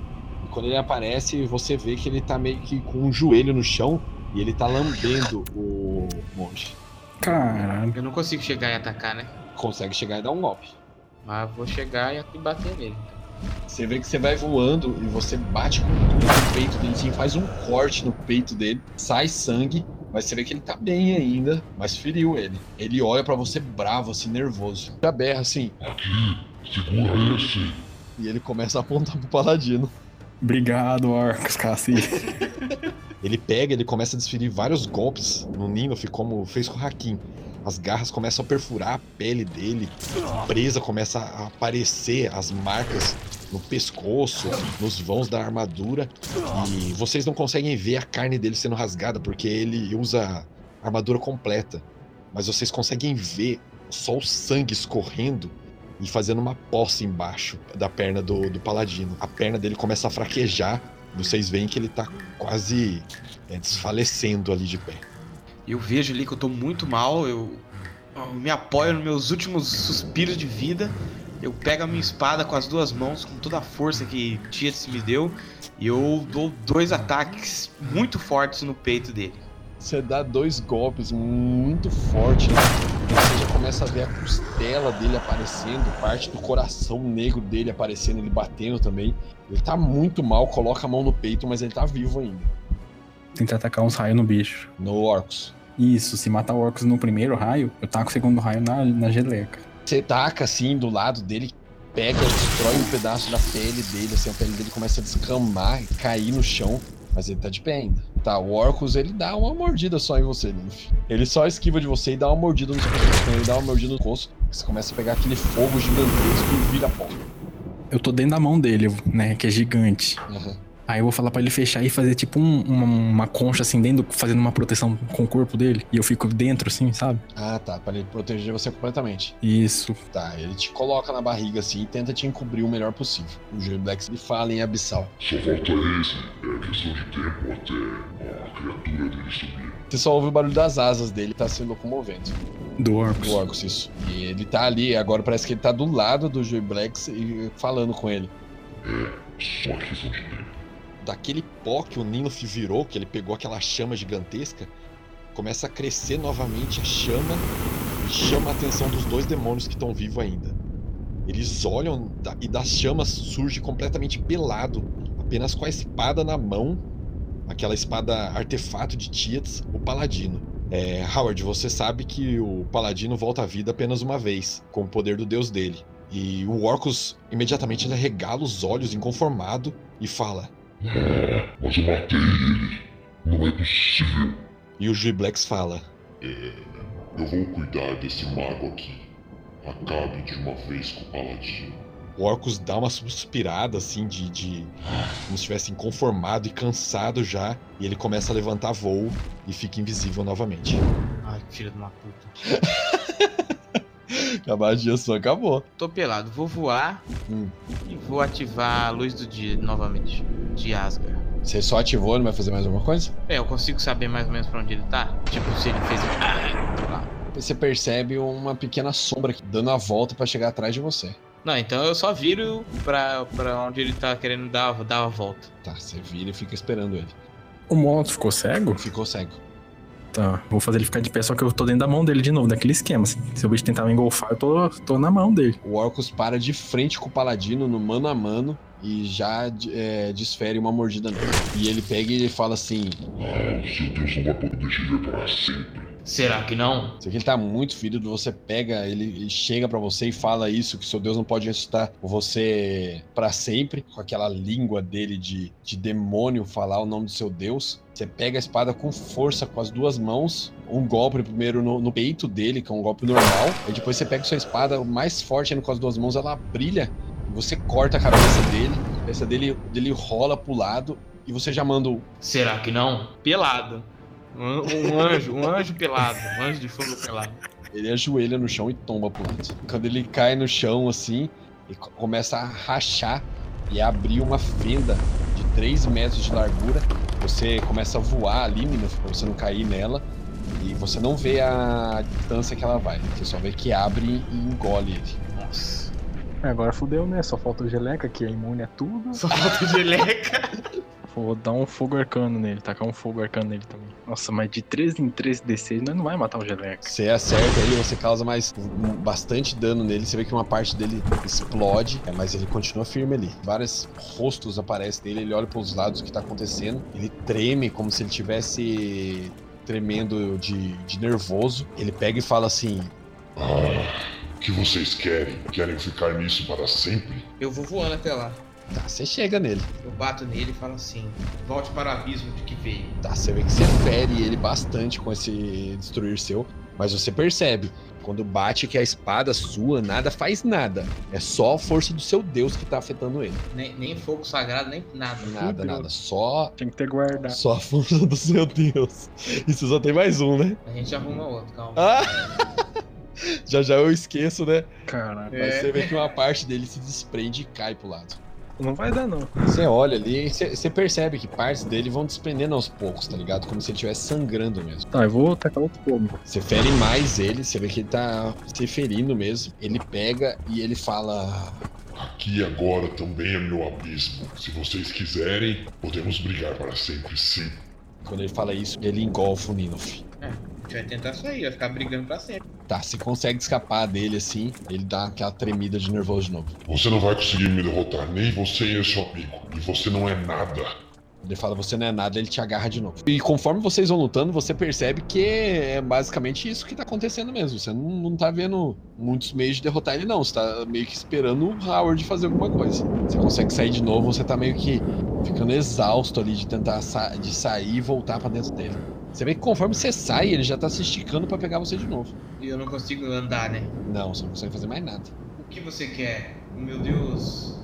E quando ele aparece, você vê que ele tá meio que com um joelho no chão e ele tá lambendo o monge. Caralho. Eu não consigo chegar e atacar, né? Consegue chegar e dar um golpe. Mas vou chegar e bater nele. Você vê que você vai voando e você bate com tudo no peito dele, assim, faz um corte no peito dele, sai sangue, mas você vê que ele tá bem ainda, mas feriu ele. Ele olha pra você bravo, assim, nervoso. Já berra assim, Aqui, segura esse. e ele começa a apontar pro paladino. Obrigado, Orcus, cacete. Ele pega, ele começa a desferir vários golpes no Ninof, como fez com o Hakim. As garras começam a perfurar a pele dele, a presa começa a aparecer as marcas no pescoço, nos vãos da armadura, e vocês não conseguem ver a carne dele sendo rasgada porque ele usa armadura completa. Mas vocês conseguem ver só o sangue escorrendo e fazendo uma poça embaixo da perna do, do paladino. A perna dele começa a fraquejar. Vocês veem que ele tá quase é, desfalecendo ali de pé. Eu vejo ali que eu tô muito mal, eu, eu me apoio nos meus últimos suspiros de vida. Eu pego a minha espada com as duas mãos, com toda a força que Tietz me deu, e eu dou dois ataques muito fortes no peito dele. Você dá dois golpes muito fortes, você já começa a ver a costela dele aparecendo, parte do coração negro dele aparecendo, ele batendo também. Ele tá muito mal, coloca a mão no peito, mas ele tá vivo ainda. Tenta atacar uns raios no bicho. No Orcus. Isso, se matar o Orcus no primeiro raio, eu taco o segundo raio na, na geleca. Você taca assim do lado dele, pega, destrói um pedaço da pele dele, assim, a pele dele começa a descamar e cair no chão. Mas ele tá de pé ainda. Tá, o Orcus ele dá uma mordida só em você, Ninf. Ele só esquiva de você e dá uma mordida no seu pescoço. Ele dá uma mordida no coço. Você começa a pegar aquele fogo gigantesco e vira pó. Eu tô dentro da mão dele, né, que é gigante. Uhum. Aí eu vou falar pra ele fechar e fazer tipo um- uma, uma concha assim dentro, fazendo uma proteção com o corpo dele. E eu fico dentro assim, sabe? Ah, tá. Pra ele proteger você completamente. Isso. Tá, ele te coloca na barriga assim e tenta te encobrir o melhor possível. O Joey Black ele fala em abissal. Só falta esse. É questão de tempo até a criatura dele subir. Você só ouve o barulho das asas dele, tá se locomovendo. Do Orcus. Do Orcus, isso. E ele tá ali, agora parece que ele tá do lado do Joey Blacks e falando com ele. É, só questão de tempo. Daquele pó que o Ninof virou, que ele pegou aquela chama gigantesca, começa a crescer novamente a chama e chama a atenção dos dois demônios que estão vivos ainda. Eles olham e das chamas surge completamente pelado, apenas com a espada na mão, aquela espada artefato de Tietz, o Paladino. É, Howard, você sabe que o Paladino volta à vida apenas uma vez, com o poder do deus dele. E o Orcus imediatamente arregala os olhos inconformado e fala: Ah, mas eu matei ele. Não é possível. E o Juiblex fala: Eu vou cuidar desse mago aqui. Acabe de uma vez com o paladino. O Orcus dá uma suspirada assim de, de. como se estivesse inconformado e cansado já. E ele começa a levantar voo e fica invisível novamente. Ai, filho de uma puta. A magia sua acabou. Tô pelado, vou voar Hum. e vou ativar a luz do dia novamente. De Asgard. Você só ativou, não vai fazer mais alguma coisa? É, eu consigo saber mais ou menos pra onde ele tá? Tipo, se ele fez. Ah. Você percebe uma pequena sombra dando a volta pra chegar atrás de você. Não, então eu só viro pra, pra onde ele tá querendo dar, dar a volta. Tá, você vira e fica esperando ele. O Moto ficou cego? Ficou cego. Tá, vou fazer ele ficar de pé, só que eu tô dentro da mão dele de novo, daquele esquema. Assim. Se o bicho tentar me engolfar, eu tô, tô na mão dele. O Orcus para de frente com o Paladino no mano a mano e já é, desfere uma mordida nele. E ele pega e ele fala assim: Ah, o seu Deus não vai poder te ver para sempre. Será que não? Isso aqui ele tá muito ferido, você pega, ele, ele chega pra você e fala isso, que seu Deus não pode ressuscitar você pra sempre, com aquela língua dele de, de demônio falar o nome do seu Deus. Você pega a espada com força com as duas mãos, um golpe primeiro no, no peito dele, que é um golpe normal, e depois você pega sua espada mais forte ainda com as duas mãos, ela brilha, e você corta a cabeça dele, a cabeça dele, dele rola pro lado, e você já manda o Será que não? Pelado. Um, anjo, um anjo pelado. Um anjo de fogo pelado. Ele ajoelha no chão e tomba pro lado. Quando ele cai no chão assim, ele co- começa a rachar e abrir uma fenda de 3 metros de largura. Você começa a voar ali, menino, pra você não cair nela. E você não vê a distância que ela vai. Você só vê que abre e engole ele. Nossa. Agora fudeu, né? Só falta o Geleca, que é imune a tudo. Só falta geleca. Vou dar um fogo arcano nele, tacar um fogo arcano nele também. Nossa, mas de 3 em 3 D6 nós não vai matar o Geleca. Você acerta ele, você causa mais bastante dano nele. Você vê que uma parte dele explode, é, mas ele continua firme ali. Vários rostos aparecem dele, ele olha para os lados o que tá acontecendo. Ele treme como se ele tivesse tremendo de, de nervoso. Ele pega e fala assim: Ah, o que vocês querem? Querem ficar nisso para sempre? Eu vou voando até lá. Tá, você chega nele. Eu bato nele e falo assim: volte para o abismo de que veio. Tá, você vê que você fere ele bastante com esse destruir seu, mas você percebe. Quando bate que a espada sua nada faz nada. É só a força do seu Deus que tá afetando ele. Nem, nem fogo sagrado, nem nada. Nada, Fudeu. nada. Só, Tinha que ter guardado. só a força do seu Deus. E você só tem mais um, né? A gente arruma outro, calma. Ah! já já eu esqueço, né? Caralho. Mas você vê que uma parte dele se desprende e cai pro lado. Não vai dar, não. Você olha ali e você percebe que partes dele vão desprendendo aos poucos, tá ligado? Como se ele estivesse sangrando mesmo. Tá, eu vou tacar outro fogo. Você fere mais ele, você vê que ele tá se ferindo mesmo. Ele pega e ele fala: Aqui agora também é meu abismo. Se vocês quiserem, podemos brigar para sempre, sim. Quando ele fala isso, ele engolfa o Ninof. A gente vai tentar sair, vai ficar brigando pra sempre. Tá, você consegue escapar dele assim, ele dá aquela tremida de nervoso de novo. Você não vai conseguir me derrotar, nem você e seu amigo. E você não é nada. Ele fala, você não é nada, ele te agarra de novo. E conforme vocês vão lutando, você percebe que é basicamente isso que tá acontecendo mesmo. Você não, não tá vendo muitos meios de derrotar ele, não. Você tá meio que esperando o Howard fazer alguma coisa. Você consegue sair de novo, você tá meio que ficando exausto ali de tentar sa de sair e voltar pra dentro dele. Você vê que conforme você sai, ele já tá se esticando pra pegar você de novo. E eu não consigo andar, né? Não, você não consegue fazer mais nada. O que você quer? O meu Deus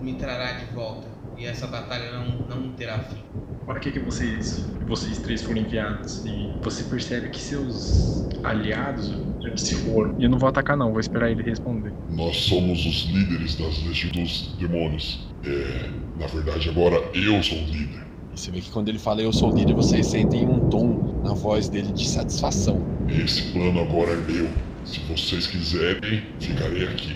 me trará de volta. E essa batalha não, não terá fim. Para que, que vocês, vocês três foram enviados? E você percebe que seus aliados já se foram. E eu não vou atacar, não, vou esperar ele responder. Nós somos os líderes das legiões dos demônios. É, na verdade, agora eu sou o líder. E você vê que quando ele fala eu sou líder, vocês sentem um tom na voz dele de satisfação. Esse plano agora é meu. Se vocês quiserem, ficarei aqui.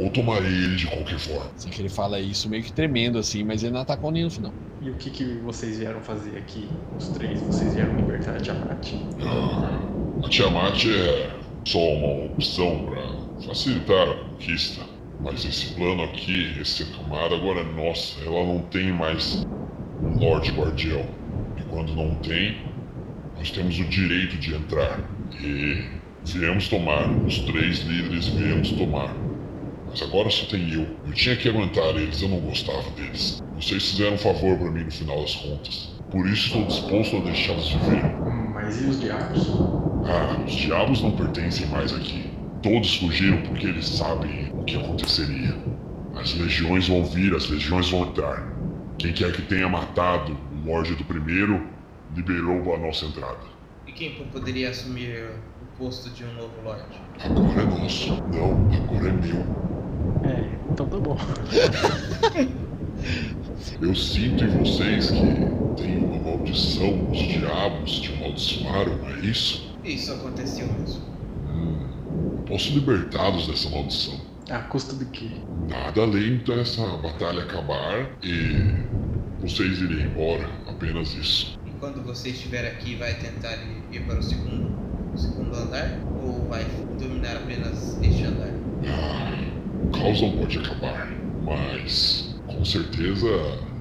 Ou tomarei ele de qualquer forma. Assim que ele fala isso, meio que tremendo assim, mas ele não atacou nem no final. E o que, que vocês vieram fazer aqui, os três? Vocês vieram libertar a Tiamat? Ah, a Tiamat é só uma opção para facilitar a conquista. Mas esse plano aqui, esse camada agora é nosso. Ela não tem mais um Lorde Guardião. E quando não tem, nós temos o direito de entrar. E viemos tomar. Os três líderes viemos tomar. Mas agora só tem eu. Eu tinha que aguentar eles, eu não gostava deles. Vocês fizeram um favor para mim no final das contas. Por isso estou disposto a deixá-los viver. Mas e os diabos? Ah, os diabos não pertencem mais aqui. Todos fugiram porque eles sabem que aconteceria. As legiões vão vir, as legiões vão entrar. Quem quer que tenha matado o Lorde do primeiro, liberou a nossa entrada. E quem poderia assumir o posto de um novo Lorde? Agora é nosso. Não, agora é meu. É, então tá bom. Eu sinto em vocês que tem uma maldição. Os diabos te amaldiçoaram, é isso? Isso aconteceu mesmo. Hum, eu posso libertá-los dessa maldição. A custa do quê? Nada além dessa batalha acabar e vocês irem embora. Apenas isso. E quando você estiver aqui, vai tentar ir para o segundo, o segundo andar? Ou vai dominar apenas este andar? Ah, o caos não pode acabar, mas com certeza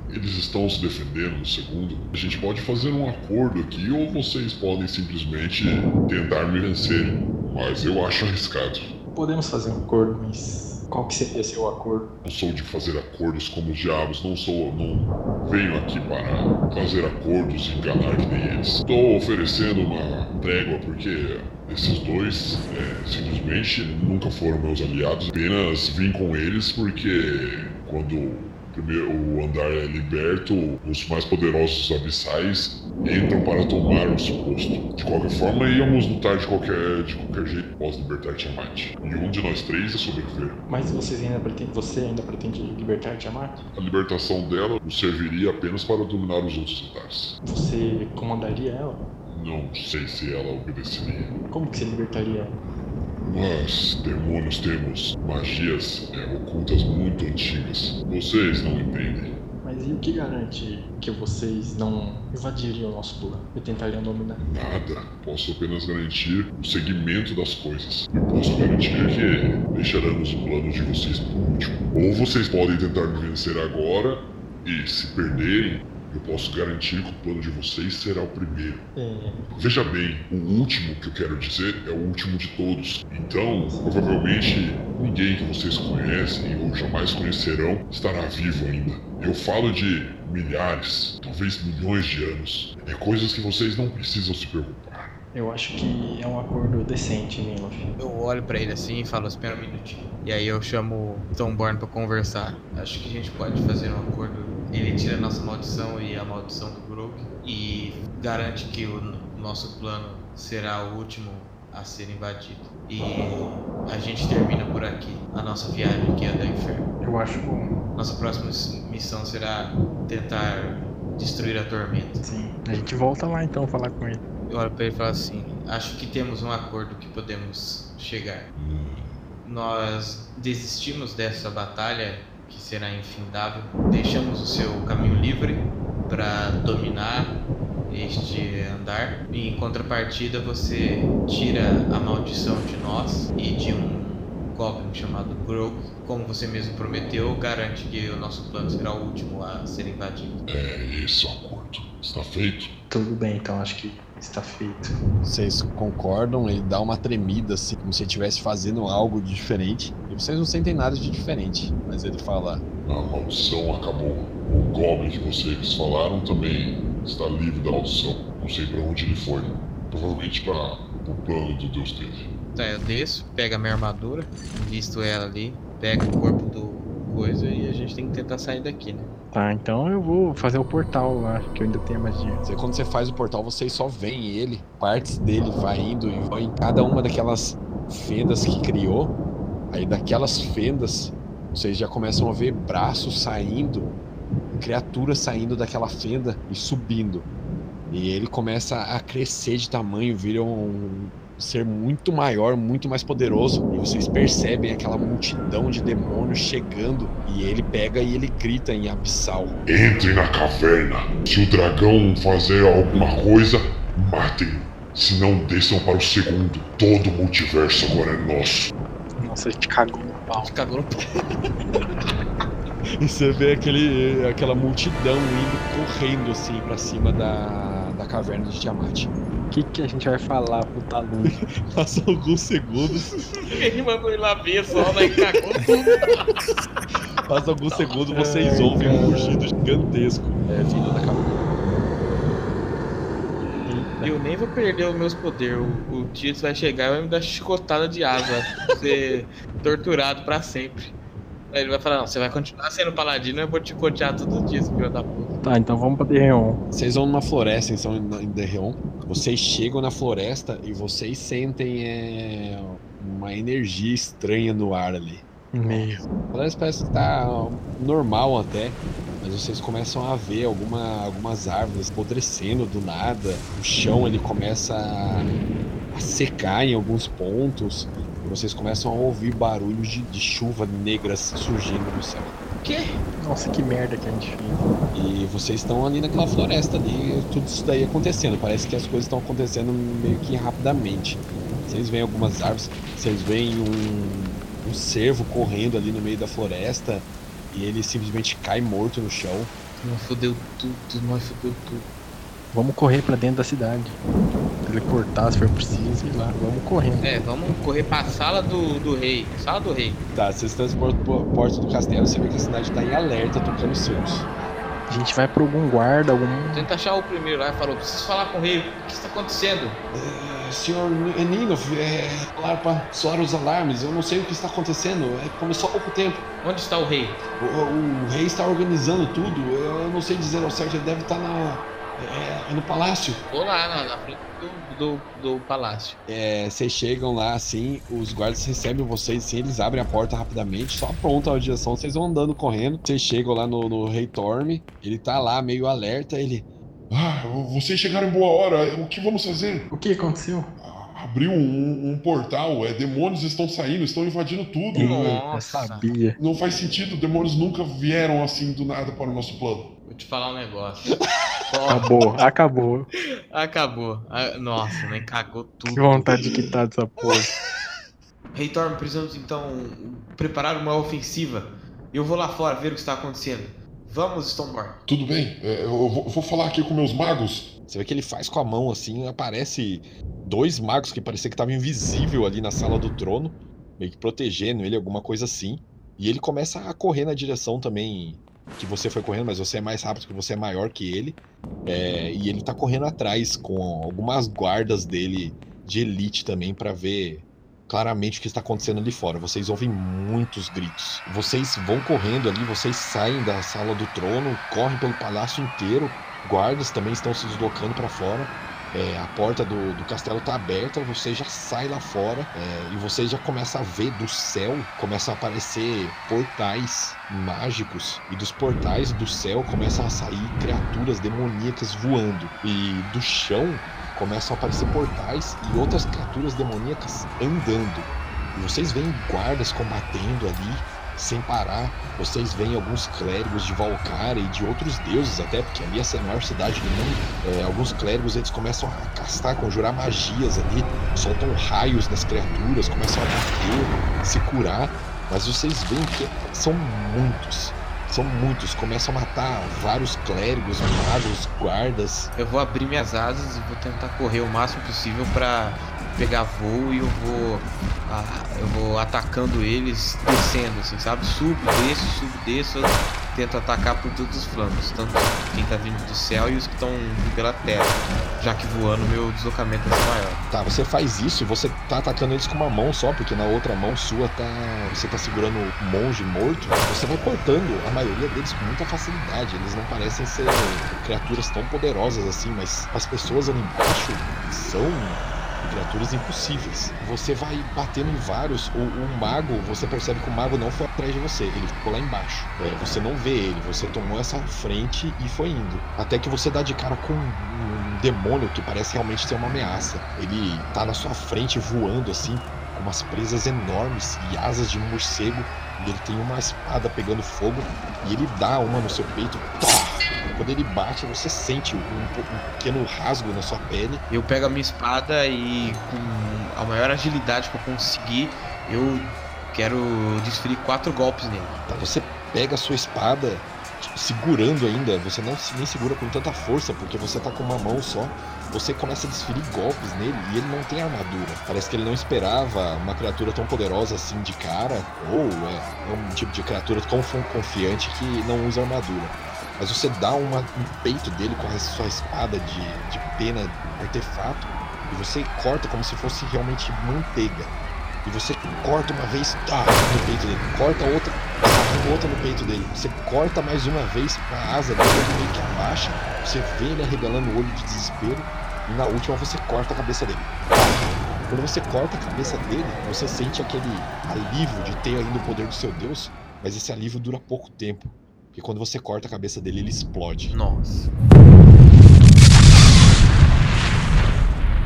eles estão se defendendo no segundo. A gente pode fazer um acordo aqui ou vocês podem simplesmente tentar me vencer. Mas eu acho arriscado. Podemos fazer um acordo, mas qual que seria seu acordo? Não sou de fazer acordos como os diabos, não sou. não venho aqui para fazer acordos e enganar que nem eles. Estou oferecendo uma trégua porque esses dois é, simplesmente nunca foram meus aliados, apenas vim com eles porque quando primeiro o andar é liberto, os mais poderosos abissais entram para tomar o seu posto. De qualquer forma, íamos lutar de qualquer, de qualquer jeito após libertar Tiamat. E um de nós três ia sobreviver. Mas vocês ainda pretendem, você ainda pretende libertar Tiamat? A libertação dela nos serviria apenas para dominar os outros andares. Você comandaria ela? Não sei se ela obedeceria. Como que você libertaria ela? Nós, demônios, temos magias é, ocultas muito antigas. Vocês não entendem. Mas e o que garante que vocês não invadiriam o nosso plano e tentariam dominar? Nada. Posso apenas garantir o segmento das coisas. E posso garantir que deixaremos o plano de vocês por último. Ou vocês podem tentar me vencer agora e, se perderem, eu posso garantir que o plano de vocês será o primeiro. É, Veja bem, o último que eu quero dizer é o último de todos. Então, provavelmente ninguém que vocês conhecem ou jamais conhecerão estará vivo ainda. Eu falo de milhares, talvez milhões de anos. É coisas que vocês não precisam se preocupar. eu acho que é um acordo decente, Nilof. Eu olho pra ele assim e falo, espera um minutinho. E aí eu chamo o Thornborn pra conversar. Acho que a gente pode fazer um acordo. Ele tira a nossa maldição e a maldição do Brook e garante que o nosso plano será o último a ser invadido. E a gente termina por aqui a nossa viagem que é da Inferno. Eu acho bom. Nossa próxima missão será tentar destruir a tormenta. Sim. A gente volta lá então falar com ele. Eu olho pra ele e falo assim: acho que temos um acordo que podemos chegar. Nós desistimos dessa batalha que será infindável, deixamos o seu caminho livre para dominar este andar e em contrapartida você tira a maldição de nós e de um goblin chamado Grog, como você mesmo prometeu, garante que o nosso plano será o último a ser invadido. É esse o acordo. Está feito? Tudo bem, então acho que está feito. Vocês concordam, ele dá uma tremida, assim, como se ele estivesse fazendo algo de diferente. E vocês não sentem nada de diferente. Mas ele fala: A maldição acabou. O Goblin que vocês falaram também está livre da maldição. Não sei para onde ele foi. Provavelmente para o plano do Deus dele. Tá, eu desço, pego a minha armadura, visto ela ali, pego o corpo do coisa e a gente tem que tentar sair daqui, né? Tá, então eu vou fazer o portal lá, que eu ainda tenho a magia. Você, quando você faz o portal, vocês só veem ele, partes dele vai indo e vai em cada uma daquelas fendas que criou. Aí daquelas fendas, vocês já começam a ver braços saindo, criaturas saindo daquela fenda e subindo. E ele começa a crescer de tamanho, vira um ser muito maior, muito mais poderoso. E vocês percebem aquela multidão de demônios chegando. E ele pega e ele grita em abissal. Entrem na caverna. Se o dragão fazer alguma coisa, matem. Se não, desçam para o segundo. Todo o multiverso agora é nosso. Nossa, a gente cagou no pau. Cagou no pau. E você vê aquele, aquela multidão indo correndo assim pra cima da, da caverna de Tiamat. O que, que a gente vai falar pro Talun? Passa alguns segundos, Ele mandou ir lá ver só, né? Cagou tudo. passa alguns segundos, vocês ouvem um rugido gigantesco é, vindo da caverna. Eu nem vou perder os meus poderes. O, o Tito vai chegar e vai me dar chicotada de asa. Ser torturado pra sempre. Ele vai falar, não, você vai continuar sendo paladino, eu vou te cotear todo dia, esse filho da puta. Tá, então vamos pra Derreon. Vocês vão numa floresta em São em Derreon. Vocês chegam na floresta e vocês sentem é, uma energia estranha no ar ali. Meio. A floresta parece que tá normal até, mas vocês começam a ver alguma, algumas árvores apodrecendo do nada. O chão ele começa a, a secar em alguns pontos. E vocês começam a ouvir barulhos de, de chuva negras surgindo no céu. Quê? Nossa, que merda que a gente fez. E vocês estão ali naquela floresta ali, tudo isso daí acontecendo. Parece que as coisas estão acontecendo meio que rapidamente. Vocês veem algumas árvores, vocês veem um, um cervo correndo ali no meio da floresta e ele simplesmente cai morto no chão. Não fudeu tudo, nós fudeu tudo. Vamos correr pra dentro da cidade. Teleportar se for preciso, sei lá. Vamos correndo. É, vamos correr pra sala do, do rei. Sala do rei. Tá, vocês transportam por porta do castelo, você vê que a cidade tá em alerta, tocando seus. A gente vai pra algum guarda, algum. Tenta achar o primeiro lá e falou: preciso falar com o rei. O que está acontecendo? É, senhor Nino, é, falar para soar os alarmes, eu não sei o que está acontecendo, é, começou há pouco tempo. Onde está o rei? O, o- o rei está organizando tudo, eu não sei dizer ao certo, ele deve estar na, é, no palácio. Vou lá na, na frente do, do, do palácio. É, vocês chegam lá assim, os guardas recebem vocês assim, eles abrem a porta rapidamente, só apontam a direção, vocês vão andando correndo. Vocês chegam lá no, no Rei Torme, ele tá lá meio alerta, ele. Ah, vocês chegaram em boa hora. O que vamos fazer? O que aconteceu? Abriu um, um portal, é, demônios estão saindo, estão invadindo tudo. Eu Nossa. sabia. Não faz sentido, demônios nunca vieram assim do nada para o nosso plano. Vou te falar um negócio. Acabou, acabou. acabou. Ah, Nossa, nem cagou tudo. Que vontade de quitar dessa porra. Rei Torm, precisamos então preparar uma ofensiva. Eu vou lá fora ver o que está acontecendo. Vamos, Stoneborn. Tudo bem, é, eu vou, eu vou falar aqui com meus magos. Você vê que ele faz com a mão assim, aparece dois magos que parecia que estavam invisível ali na sala do trono, meio que protegendo ele, alguma coisa assim. E ele começa a correr na direção também que você foi correndo, mas você é mais rápido, que você é maior que ele. É, e ele tá correndo atrás com algumas guardas dele de elite também pra ver claramente o que está acontecendo ali fora. Vocês ouvem muitos gritos. Vocês vão correndo ali, vocês saem da sala do trono, correm pelo palácio inteiro. Guardas também estão se deslocando para fora. É, a porta do, do castelo tá aberta, você já sai lá fora é, e você já começa a ver do céu, começam a aparecer portais mágicos e dos portais do céu começam a sair criaturas demoníacas voando e do chão começam a aparecer portais e outras criaturas demoníacas andando. E vocês veem guardas combatendo ali sem parar. Vocês veem alguns clérigos de Valkyria e de outros deuses até, porque ali essa é a maior cidade do mundo. É, alguns clérigos eles começam a castar, conjurar magias ali, soltam raios nas criaturas, começam a bater, se curar. Mas vocês veem que são muitos. São muitos, começam a matar vários clérigos, magos, guardas. Eu vou abrir minhas asas e vou tentar correr o máximo possível pra pegar voo e eu vou ah, eu vou atacando eles descendo assim, sabe? Subo, desço, subo, desço, tento atacar por todos os flancos, tanto quem tá vindo do céu e os que estão vindo pela terra, já que voando meu deslocamento ser maior. Tá, você faz isso e você tá atacando eles com uma mão só, porque na outra mão sua tá. Você tá segurando um monge morto. Você vai cortando a maioria deles com muita facilidade. Eles não parecem ser criaturas tão poderosas assim, mas as pessoas ali embaixo são criaturas impossíveis. Você vai batendo em vários. O, o mago, você percebe que o mago não foi atrás de você, ele ficou lá embaixo. É, você não vê ele, você tomou essa frente e foi indo. Até que você dá de cara com um demônio que parece realmente ser uma ameaça. Ele tá na sua frente voando assim, com umas presas enormes e asas de morcego. E ele tem uma espada pegando fogo e ele dá uma no seu peito. Tó! Quando ele bate, você sente um, um pequeno rasgo na sua pele. Eu pego a minha espada e com a maior agilidade que eu conseguir, eu quero desferir quatro golpes nele. Tá, você pega a sua espada, tipo, segurando ainda, você não se- nem segura com tanta força, porque você tá com uma mão só. Você começa a desferir golpes nele e ele não tem armadura. Parece que ele não esperava uma criatura tão poderosa assim de cara, ou é, é um tipo de criatura tão confiante que não usa armadura. Mas você dá uma, um peito dele com a sua espada de, de pena artefato e você corta como se fosse realmente manteiga. E você corta uma vez, tá, no peito dele, corta outra, outra no peito dele. Você corta mais uma vez a asa dele, ele meio que abaixa. Você vê ele arregalando o olho de desespero. E na última você corta a cabeça dele. Quando você corta a cabeça dele, você sente aquele alívio de ter ainda o poder do seu Deus, mas esse alívio dura pouco tempo. Porque quando você corta a cabeça dele, ele explode. Nossa.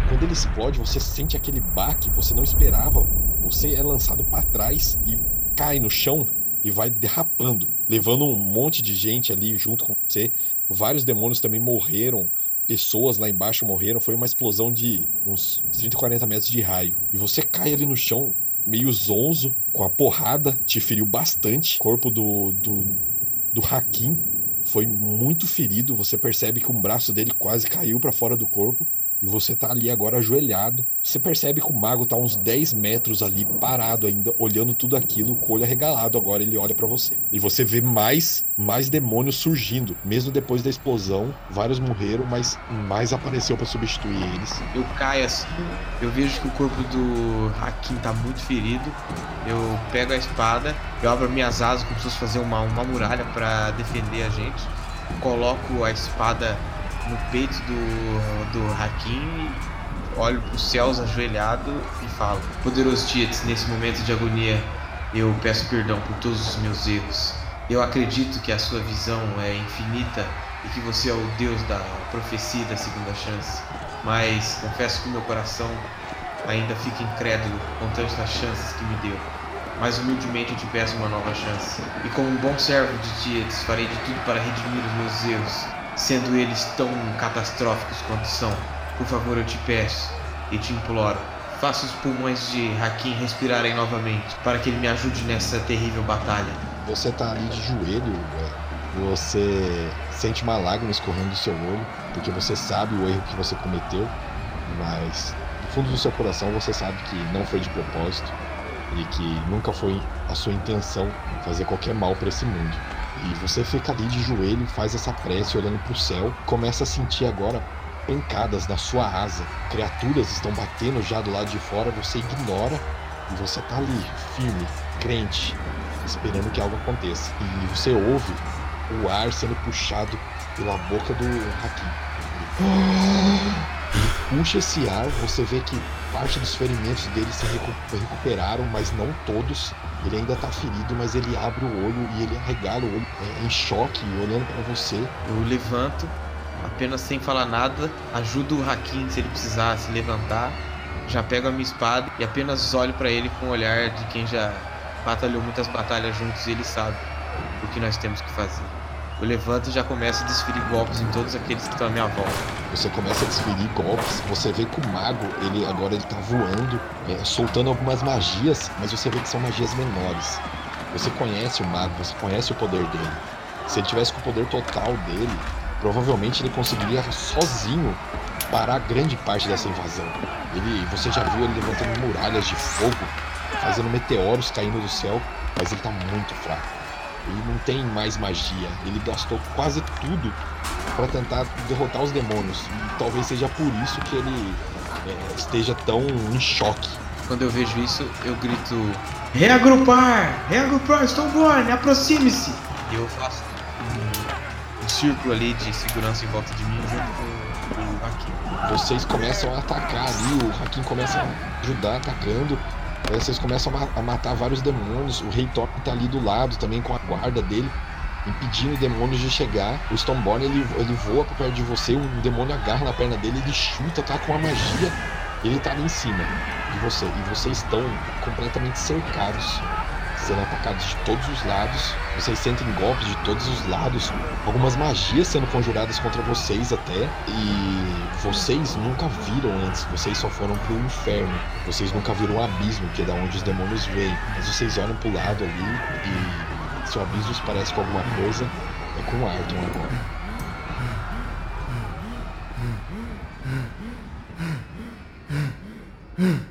Quando ele explode, você sente aquele baque, você não esperava. Você é lançado para trás e cai no chão e vai derrapando, levando um monte de gente ali junto com você. Vários demônios também morreram, pessoas lá embaixo morreram. Foi uma explosão de uns 30, 40 metros de raio. E você cai ali no chão, meio zonzo, com a porrada, te feriu bastante. O corpo do, do, do Hakim foi muito ferido. Você percebe que um braço dele quase caiu para fora do corpo. E você tá ali agora ajoelhado. Você percebe que o mago tá uns 10 metros ali, parado ainda, olhando tudo aquilo, com o olho arregalado. Agora ele olha para você. E você vê mais, mais demônios surgindo. Mesmo depois da explosão, vários morreram, mas mais apareceu para substituir eles. Eu caio assim, eu vejo que o corpo do Hakim tá muito ferido. Eu pego a espada, eu abro minhas asas como se fosse fazer uma, uma muralha para defender a gente. Coloco a espada no peito do, do Hakim, olho para os céus ajoelhado e falo: Poderoso Tietz, nesse momento de agonia, eu peço perdão por todos os meus erros. Eu acredito que a sua visão é infinita e que você é o Deus da profecia da segunda chance. Mas confesso que meu coração ainda fica incrédulo com tantas chances que me deu. Mas humildemente eu te peço uma nova chance. E como um bom servo de Tietz, farei de tudo para redimir os meus erros sendo eles tão catastróficos quanto são. Por favor, eu te peço e te imploro, faça os pulmões de Hakim respirarem novamente, para que ele me ajude nessa terrível batalha. Você tá ali de joelho, véio. você sente uma lágrima escorrendo do seu olho, porque você sabe o erro que você cometeu, mas no fundo do seu coração você sabe que não foi de propósito e que nunca foi a sua intenção fazer qualquer mal para esse mundo. E você fica ali de joelho, faz essa prece olhando para o céu, começa a sentir agora pancadas na sua asa. Criaturas estão batendo já do lado de fora, você ignora e você tá ali, firme, crente, esperando que algo aconteça. E você ouve o ar sendo puxado pela boca do Hakim. Puxa esse ar, você vê que parte dos ferimentos dele se recuperaram, mas não todos. Ele ainda tá ferido, mas ele abre o olho e ele arregala o olho é, em choque, olhando para você. Eu levanto, apenas sem falar nada, ajudo o Hakim se ele precisar se levantar. Já pego a minha espada e apenas olho para ele com o olhar de quem já batalhou muitas batalhas juntos e ele sabe o que nós temos que fazer. Eu levanto e já começo a desferir golpes em todos aqueles que estão à minha volta. Você começa a desferir golpes, você vê que o mago, ele agora ele tá voando, é, soltando algumas magias, mas você vê que são magias menores. Você conhece o mago, você conhece o poder dele. Se ele tivesse com o poder total dele, provavelmente ele conseguiria sozinho parar grande parte dessa invasão. Ele, você já viu ele levantando muralhas de fogo, fazendo meteoros caindo do céu, mas ele tá muito fraco. Ele não tem mais magia. Ele gastou quase tudo para tentar derrotar os demônios. E talvez seja por isso que ele é, esteja tão em choque. Quando eu vejo isso, eu grito: Reagrupar! Reagrupar, Stoneborn, aproxime-se! E eu faço um, um, círculo ali de segurança em volta de mim junto com o Hakim. Vocês começam a atacar ali, o Hakim começa a ajudar atacando. Vocês começam a matar vários demônios. O Rei Top tá ali do lado também com a guarda dele, impedindo demônios de chegar. O Stoneborn ele, ele voa pra perto de você, um demônio agarra na perna dele, ele chuta, tá com a magia. Ele tá ali em cima de você. E vocês estão completamente cercados sendo atacados de todos os lados, vocês sentem golpes de todos os lados, algumas magias sendo conjuradas contra vocês até, e vocês nunca viram antes, vocês só foram pro inferno, vocês nunca viram o abismo, que é da onde os demônios vêm, mas vocês olham pro lado ali e seu abismo se parece com alguma coisa, é com o agora. Hmm.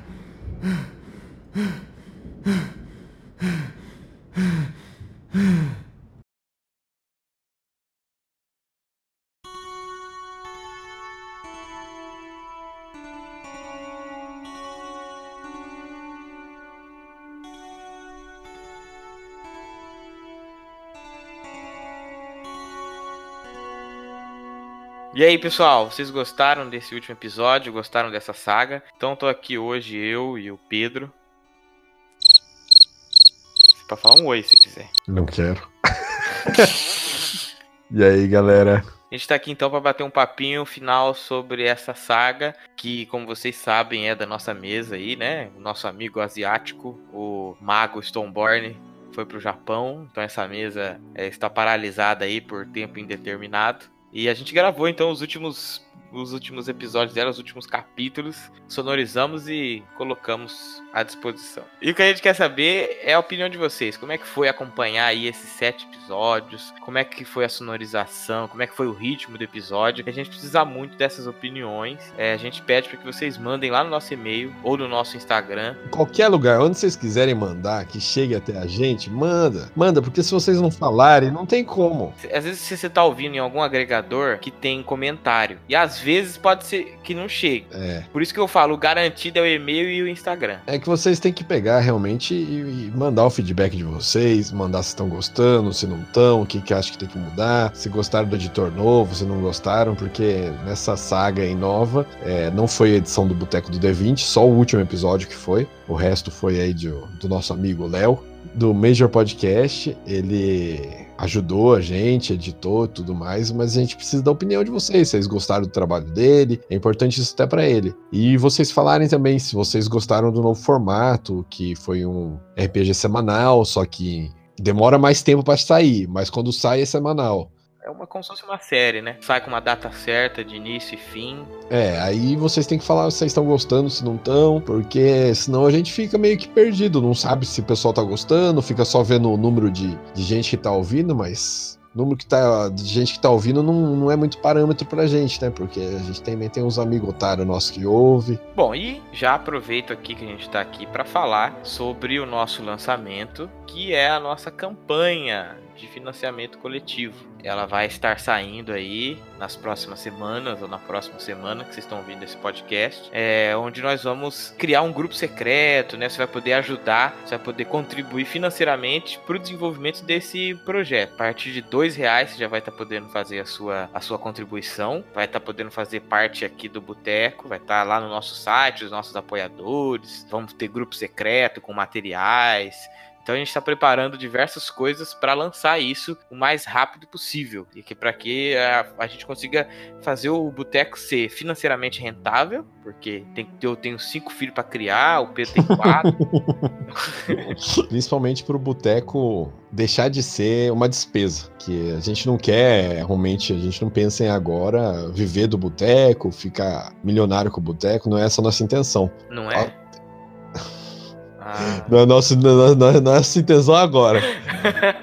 E aí, pessoal, vocês gostaram desse último episódio? Gostaram dessa saga? Então tô aqui hoje eu e o Pedro. Pra falar um oi se quiser. Não quero. e aí, galera? A gente tá aqui então para bater um papinho final sobre essa saga, que, como vocês sabem, é da nossa mesa aí, né? O nosso amigo asiático, o Mago Stoneborn, foi pro Japão, então essa mesa é, está paralisada aí por tempo indeterminado. E a gente gravou então os últimos os últimos episódios dela, os últimos capítulos, sonorizamos e colocamos à disposição. E o que a gente quer saber é a opinião de vocês. Como é que foi acompanhar aí esses sete episódios? Como é que foi a sonorização? Como é que foi o ritmo do episódio? A gente precisa muito dessas opiniões. É, a gente pede para que vocês mandem lá no nosso e-mail ou no nosso Instagram. Qualquer lugar onde vocês quiserem mandar, que chegue até a gente, manda. Manda, porque se vocês não falarem, não tem como. Às vezes se você tá ouvindo em algum agregador que tem comentário. E às vezes pode ser que não chegue. É. Por isso que eu falo, o garantido é o e-mail e o Instagram. É que vocês têm que pegar realmente e, e mandar o feedback de vocês, mandar se estão gostando, se não estão, o que, que acha que tem que mudar, se gostaram do editor novo, se não gostaram, porque nessa saga aí nova, é, não foi a edição do Boteco do D20, só o último episódio que foi. O resto foi aí de, do nosso amigo Léo, do Major Podcast. Ele ajudou a gente, editou tudo mais, mas a gente precisa da opinião de vocês. Vocês gostaram do trabalho dele? É importante isso até para ele. E vocês falarem também se vocês gostaram do novo formato, que foi um RPG semanal, só que demora mais tempo para sair, mas quando sai é semanal. É uma como se fosse uma série, né? Sai com uma data certa de início e fim. É, aí vocês têm que falar se vocês estão gostando, se não estão, porque senão a gente fica meio que perdido, não sabe se o pessoal tá gostando, fica só vendo o número de, de gente que tá ouvindo, mas o número que tá, de gente que tá ouvindo não, não é muito parâmetro pra gente, né? Porque a gente também tem uns amigos otários nossos que ouve. Bom, e já aproveito aqui que a gente tá aqui para falar sobre o nosso lançamento, que é a nossa campanha de financiamento coletivo. Ela vai estar saindo aí nas próximas semanas ou na próxima semana que vocês estão ouvindo esse podcast, é, onde nós vamos criar um grupo secreto, né? Você vai poder ajudar, você vai poder contribuir financeiramente para o desenvolvimento desse projeto. A partir de dois reais você já vai estar podendo fazer a sua, a sua contribuição, vai estar podendo fazer parte aqui do Boteco, vai estar lá no nosso site, os nossos apoiadores, vamos ter grupo secreto com materiais, então a gente está preparando diversas coisas para lançar isso o mais rápido possível e que para que a, a, gente consiga fazer o boteco ser financeiramente rentável, porque tem, eu tenho cinco filhos para criar, o Pedro tem quatro. Principalmente para o boteco deixar de ser uma despesa, que a gente não quer realmente, a gente não pensa em agora viver do boteco, ficar milionário com o boteco, não é essa a nossa intenção. Não é? Ah. Não é nosso, não, é, não é nossa intenção agora.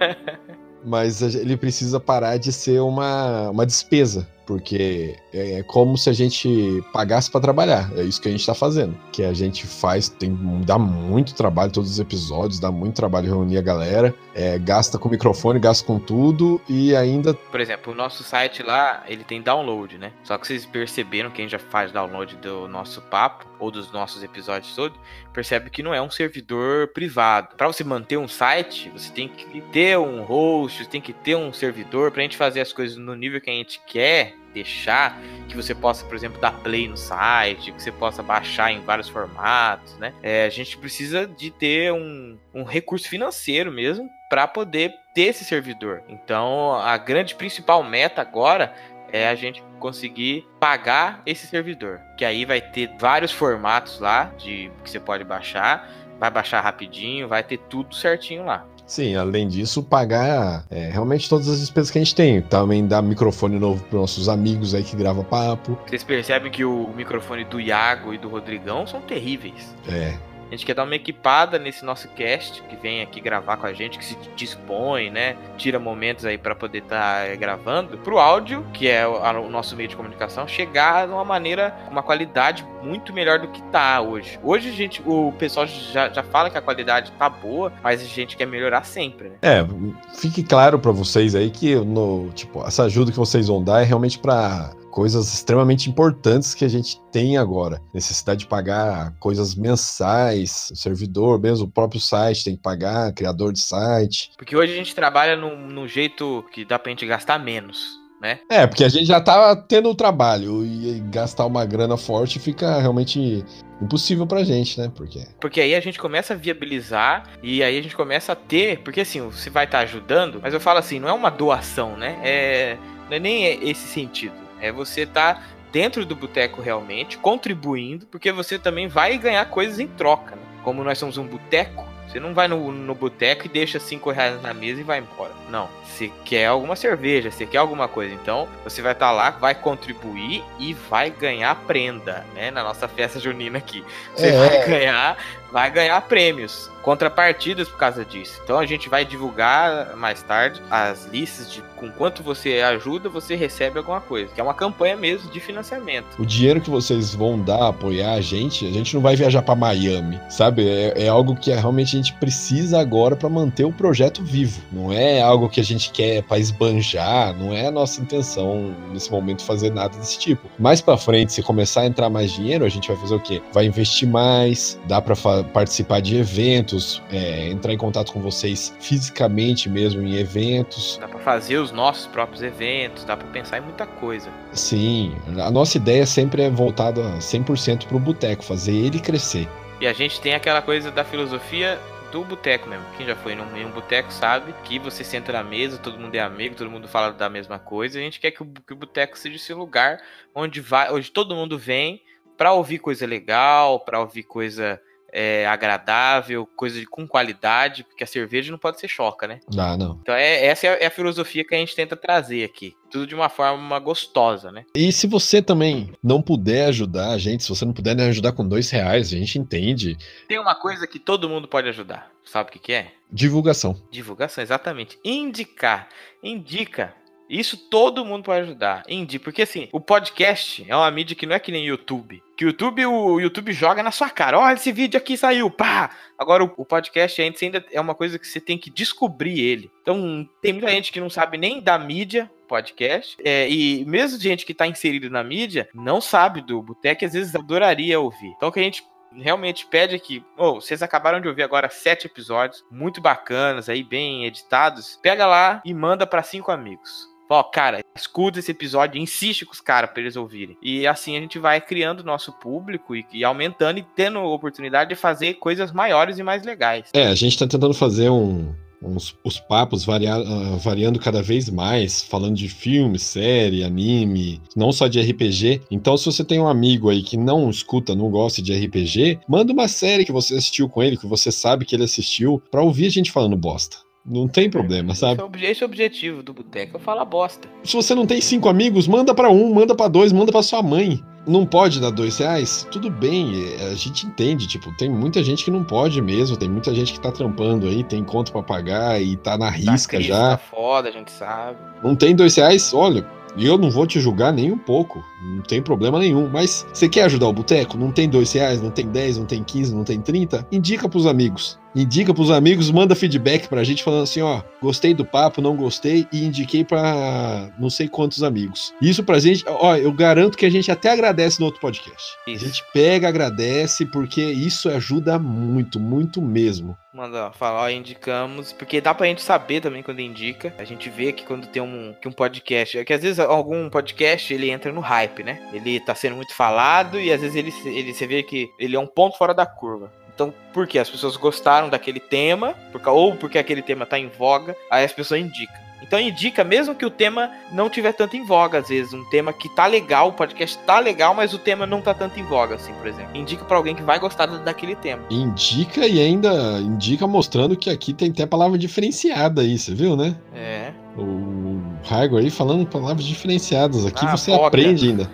Mas ele precisa parar de ser uma, uma despesa porque é como se a gente pagasse para trabalhar. É isso que a gente está fazendo. Que a gente faz, tem dá muito trabalho todos os episódios, dá muito trabalho reunir a galera, é, gasta com microfone, gasta com tudo e ainda. Por exemplo, o nosso site lá, ele tem download, né? Só que vocês perceberam que a gente já faz download do nosso papo ou dos nossos episódios todos, percebe que não é um servidor privado. Para você manter um site, você tem que ter um host, você tem que ter um servidor para a gente fazer as coisas no nível que a gente quer deixar que você possa, por exemplo, dar play no site, que você possa baixar em vários formatos, né? É, a gente precisa de ter um, um recurso financeiro mesmo para poder ter esse servidor. Então, a grande principal meta agora é a gente conseguir pagar esse servidor, que aí vai ter vários formatos lá de que você pode baixar, vai baixar rapidinho, vai ter tudo certinho lá. Sim, além disso, pagar é, realmente todas as despesas que a gente tem. Também dar microfone novo para nossos amigos aí que grava papo. Vocês percebem que o microfone do Iago e do Rodrigão são terríveis. É, a gente quer dar uma equipada nesse nosso cast, que vem aqui gravar com a gente, que se dispõe, né? Tira momentos aí para poder estar tá gravando. Pro áudio, que é o, nosso meio de comunicação, chegar de uma maneira, uma qualidade muito melhor do que tá hoje. Hoje, gente, o pessoal já, já fala que a qualidade tá boa, mas a gente quer melhorar sempre, né? É, fique claro para vocês aí que no, tipo, essa ajuda que vocês vão dar é realmente para coisas extremamente importantes que a gente tem agora. Necessidade de pagar coisas mensais, o servidor, mesmo o próprio site tem que pagar, criador de site. Porque hoje a gente trabalha num, num jeito que dá pra gente gastar menos. né? É, porque a gente já tava tendo o trabalho e gastar uma grana forte fica realmente impossível pra gente, né? Porque Porque aí a gente começa a viabilizar e aí a gente começa a ter. Porque assim, você vai estar ajudando, mas eu falo assim, não é uma doação, né? É, não é nem esse sentido. É você estar dentro do boteco realmente, contribuindo, porque você também vai ganhar coisas em troca, né? Como nós somos um boteco, você não vai no, no boteco e deixa cinco reais na mesa e vai embora. Não. Você quer alguma cerveja, você quer alguma coisa. Então, você vai estar lá, vai contribuir e vai ganhar prenda, né? Na nossa festa junina aqui. Você É. vai ganhar, vai ganhar prêmios, contrapartidas por causa disso. Então, a gente vai divulgar mais tarde as listas de com quanto você ajuda, você recebe alguma coisa. Que é uma campanha mesmo de financiamento. o dinheiro que vocês vão dar, apoiar a gente, a gente não vai viajar pra Miami, sabe? É, é algo que realmente a gente precisa agora pra manter o projeto vivo. Não é algo que a gente quer pra esbanjar, não é a nossa intenção nesse momento fazer nada desse tipo. Mais pra frente, se começar a entrar mais dinheiro, a gente vai fazer o quê? Vai investir mais, dá pra participar de eventos, é, entrar em contato com vocês fisicamente mesmo em eventos. Dá pra fazer os nossos próprios eventos, dá pra pensar em muita coisa. Sim, a nossa ideia sempre é voltada 100% pro boteco, fazer ele crescer. E a gente tem aquela coisa da filosofia do boteco mesmo. Quem já foi num, em um boteco sabe que você senta na mesa, todo mundo é amigo, todo mundo fala da mesma coisa. A gente quer que o, que o boteco seja esse lugar onde vai, onde todo mundo vem pra ouvir coisa legal, pra ouvir coisa é, agradável, coisa de- com qualidade, porque a cerveja não pode ser choca, né? Ah, não. Então é, essa é a, é a filosofia que a gente tenta trazer aqui. Tudo de uma forma gostosa, né? E se você também não puder ajudar a gente, se você não puder ajudar com dois reais, a gente entende. Tem uma coisa que todo mundo pode ajudar. Sabe o que, que é? Divulgação. Divulgação, exatamente. Indicar. Indica. Isso todo mundo pode ajudar. Indica. Porque assim, o podcast é uma mídia que não é que nem YouTube. Que o YouTube, o YouTube joga na sua cara. Olha, esse vídeo aqui saiu, pá! Agora, o, podcast ainda é uma coisa que você tem que descobrir ele. Então, tem muita gente que não sabe nem da mídia, podcast. É, e mesmo gente que tá inserido na mídia, não sabe do boteco às vezes adoraria ouvir. Então, que a gente realmente pede aqui. Oh, vocês acabaram de ouvir agora sete episódios muito bacanas aí, bem editados. Pega lá e manda pra cinco amigos. Ó, cara, escuta esse episódio insiste com os caras pra eles ouvirem. E assim a gente vai criando nosso público e, e aumentando e tendo oportunidade de fazer coisas maiores e mais legais. É, a gente tá tentando fazer um, uns, os papos varia- ah, variando cada vez mais, falando de filme, série, anime, não só de RPG. Então, se você tem um amigo aí que não escuta, não gosta de RPG, manda uma série que você assistiu com ele, que você sabe que ele assistiu, pra ouvir a gente falando bosta. Não tem problema, Esse sabe? é, esse é o objetivo do boteco, é falar bosta. Se você não tem cinco amigos, manda pra um, manda pra dois, manda pra sua mãe. Não pode dar dois reais? Tudo bem, é, a gente entende. Tipo, tem muita gente que não pode mesmo, tem muita gente que tá trampando aí, tem conta pra pagar e tá na Tá risca crise, já. Tá foda, a gente sabe. Não tem dois reais? Olha, eu não vou te julgar nem um pouco. Não tem problema nenhum. Mas você quer ajudar o boteco? Não tem dois reais, não tem dez, não tem quinze, não tem trinta? Indica pros amigos. Indica pros amigos, manda feedback pra gente falando assim, ó, gostei do papo, não gostei e indiquei pra não sei quantos amigos. Isso pra gente, ó, eu garanto que a gente até agradece no outro podcast. Isso. A gente pega, agradece, porque isso ajuda muito, muito mesmo. Manda falar, ó, indicamos, porque dá pra gente saber também quando indica. A gente vê que quando tem um, que um podcast, é que às vezes algum podcast ele entra no hype, né? Ele tá sendo muito falado e às vezes ele, ele você vê que ele é um ponto fora da curva. Então, por quê? As pessoas gostaram daquele tema, ou porque aquele tema tá em voga, aí as pessoas indicam. Então indica, mesmo que o tema não tiver tanto em voga, às vezes, um tema que tá legal, o podcast tá legal, mas o tema não tá tanto em voga, assim, por exemplo. Indica pra alguém que vai gostar da- daquele tema. Indica e ainda indica mostrando que aqui tem até palavra diferenciada aí, você viu, né? É. O Raigo aí falando palavras diferenciadas. Aqui Ah, você foca. aprende ainda.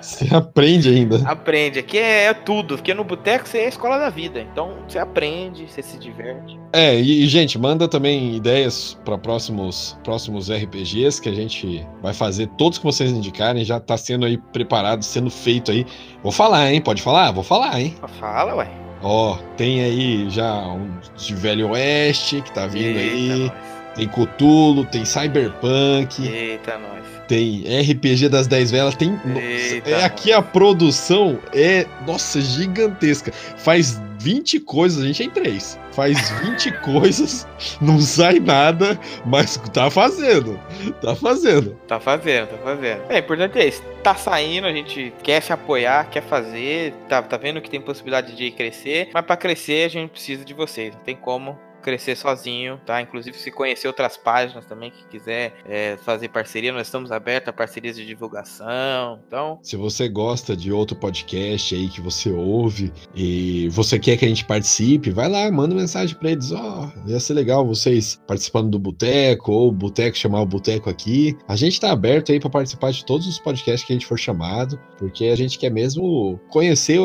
Você aprende ainda. Aprende, aqui é, é tudo, porque no boteco você é a escola da vida. Então você aprende, você se diverte. É, e, e, gente, manda também ideias para próximos, próximos RPGs que a gente vai fazer, todos que vocês indicarem, já tá sendo aí preparado, sendo feito aí. Vou falar, hein? Pode falar? Vou falar, hein? Fala, ué. Ó, tem aí já um de Velho Oeste que tá vindo aí. Eita, Tem Cthulhu, tem Cyberpunk. nós. Eita, nós. Tem RPG das 10 velas, tem. Eita, é aqui a produção é, nossa, gigantesca. Faz 20 coisas, a gente é em 3. faz 20 coisas, não sai nada, mas tá fazendo. Tá fazendo. Tá fazendo, tá fazendo. É, o importante é isso. Tá saindo, a gente quer se apoiar, quer fazer, tá, tá vendo que tem possibilidade de crescer, mas para crescer a gente precisa de vocês. Não tem como crescer sozinho, tá? Inclusive, se conhecer outras páginas também que quiser é, fazer parceria, nós estamos abertos a parcerias de divulgação. Então, Se você gosta de outro podcast aí que você ouve e você quer que a gente participe, vai lá, manda mensagem pra eles. Ó, ia ser legal vocês participando do Boteco ou Boteco chamar o Boteco aqui. A gente tá aberto aí pra participar de todos os podcasts que a gente for chamado, porque a gente quer mesmo conhecer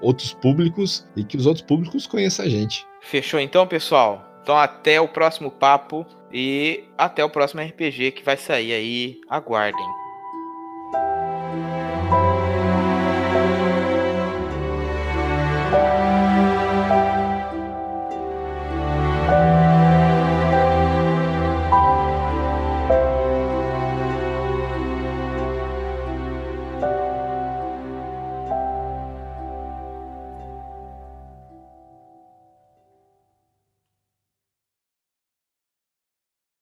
outros públicos e que os outros públicos conheçam a gente. Fechou então, pessoal? Então, até o próximo papo e até o próximo RPG que vai sair aí. Aguardem.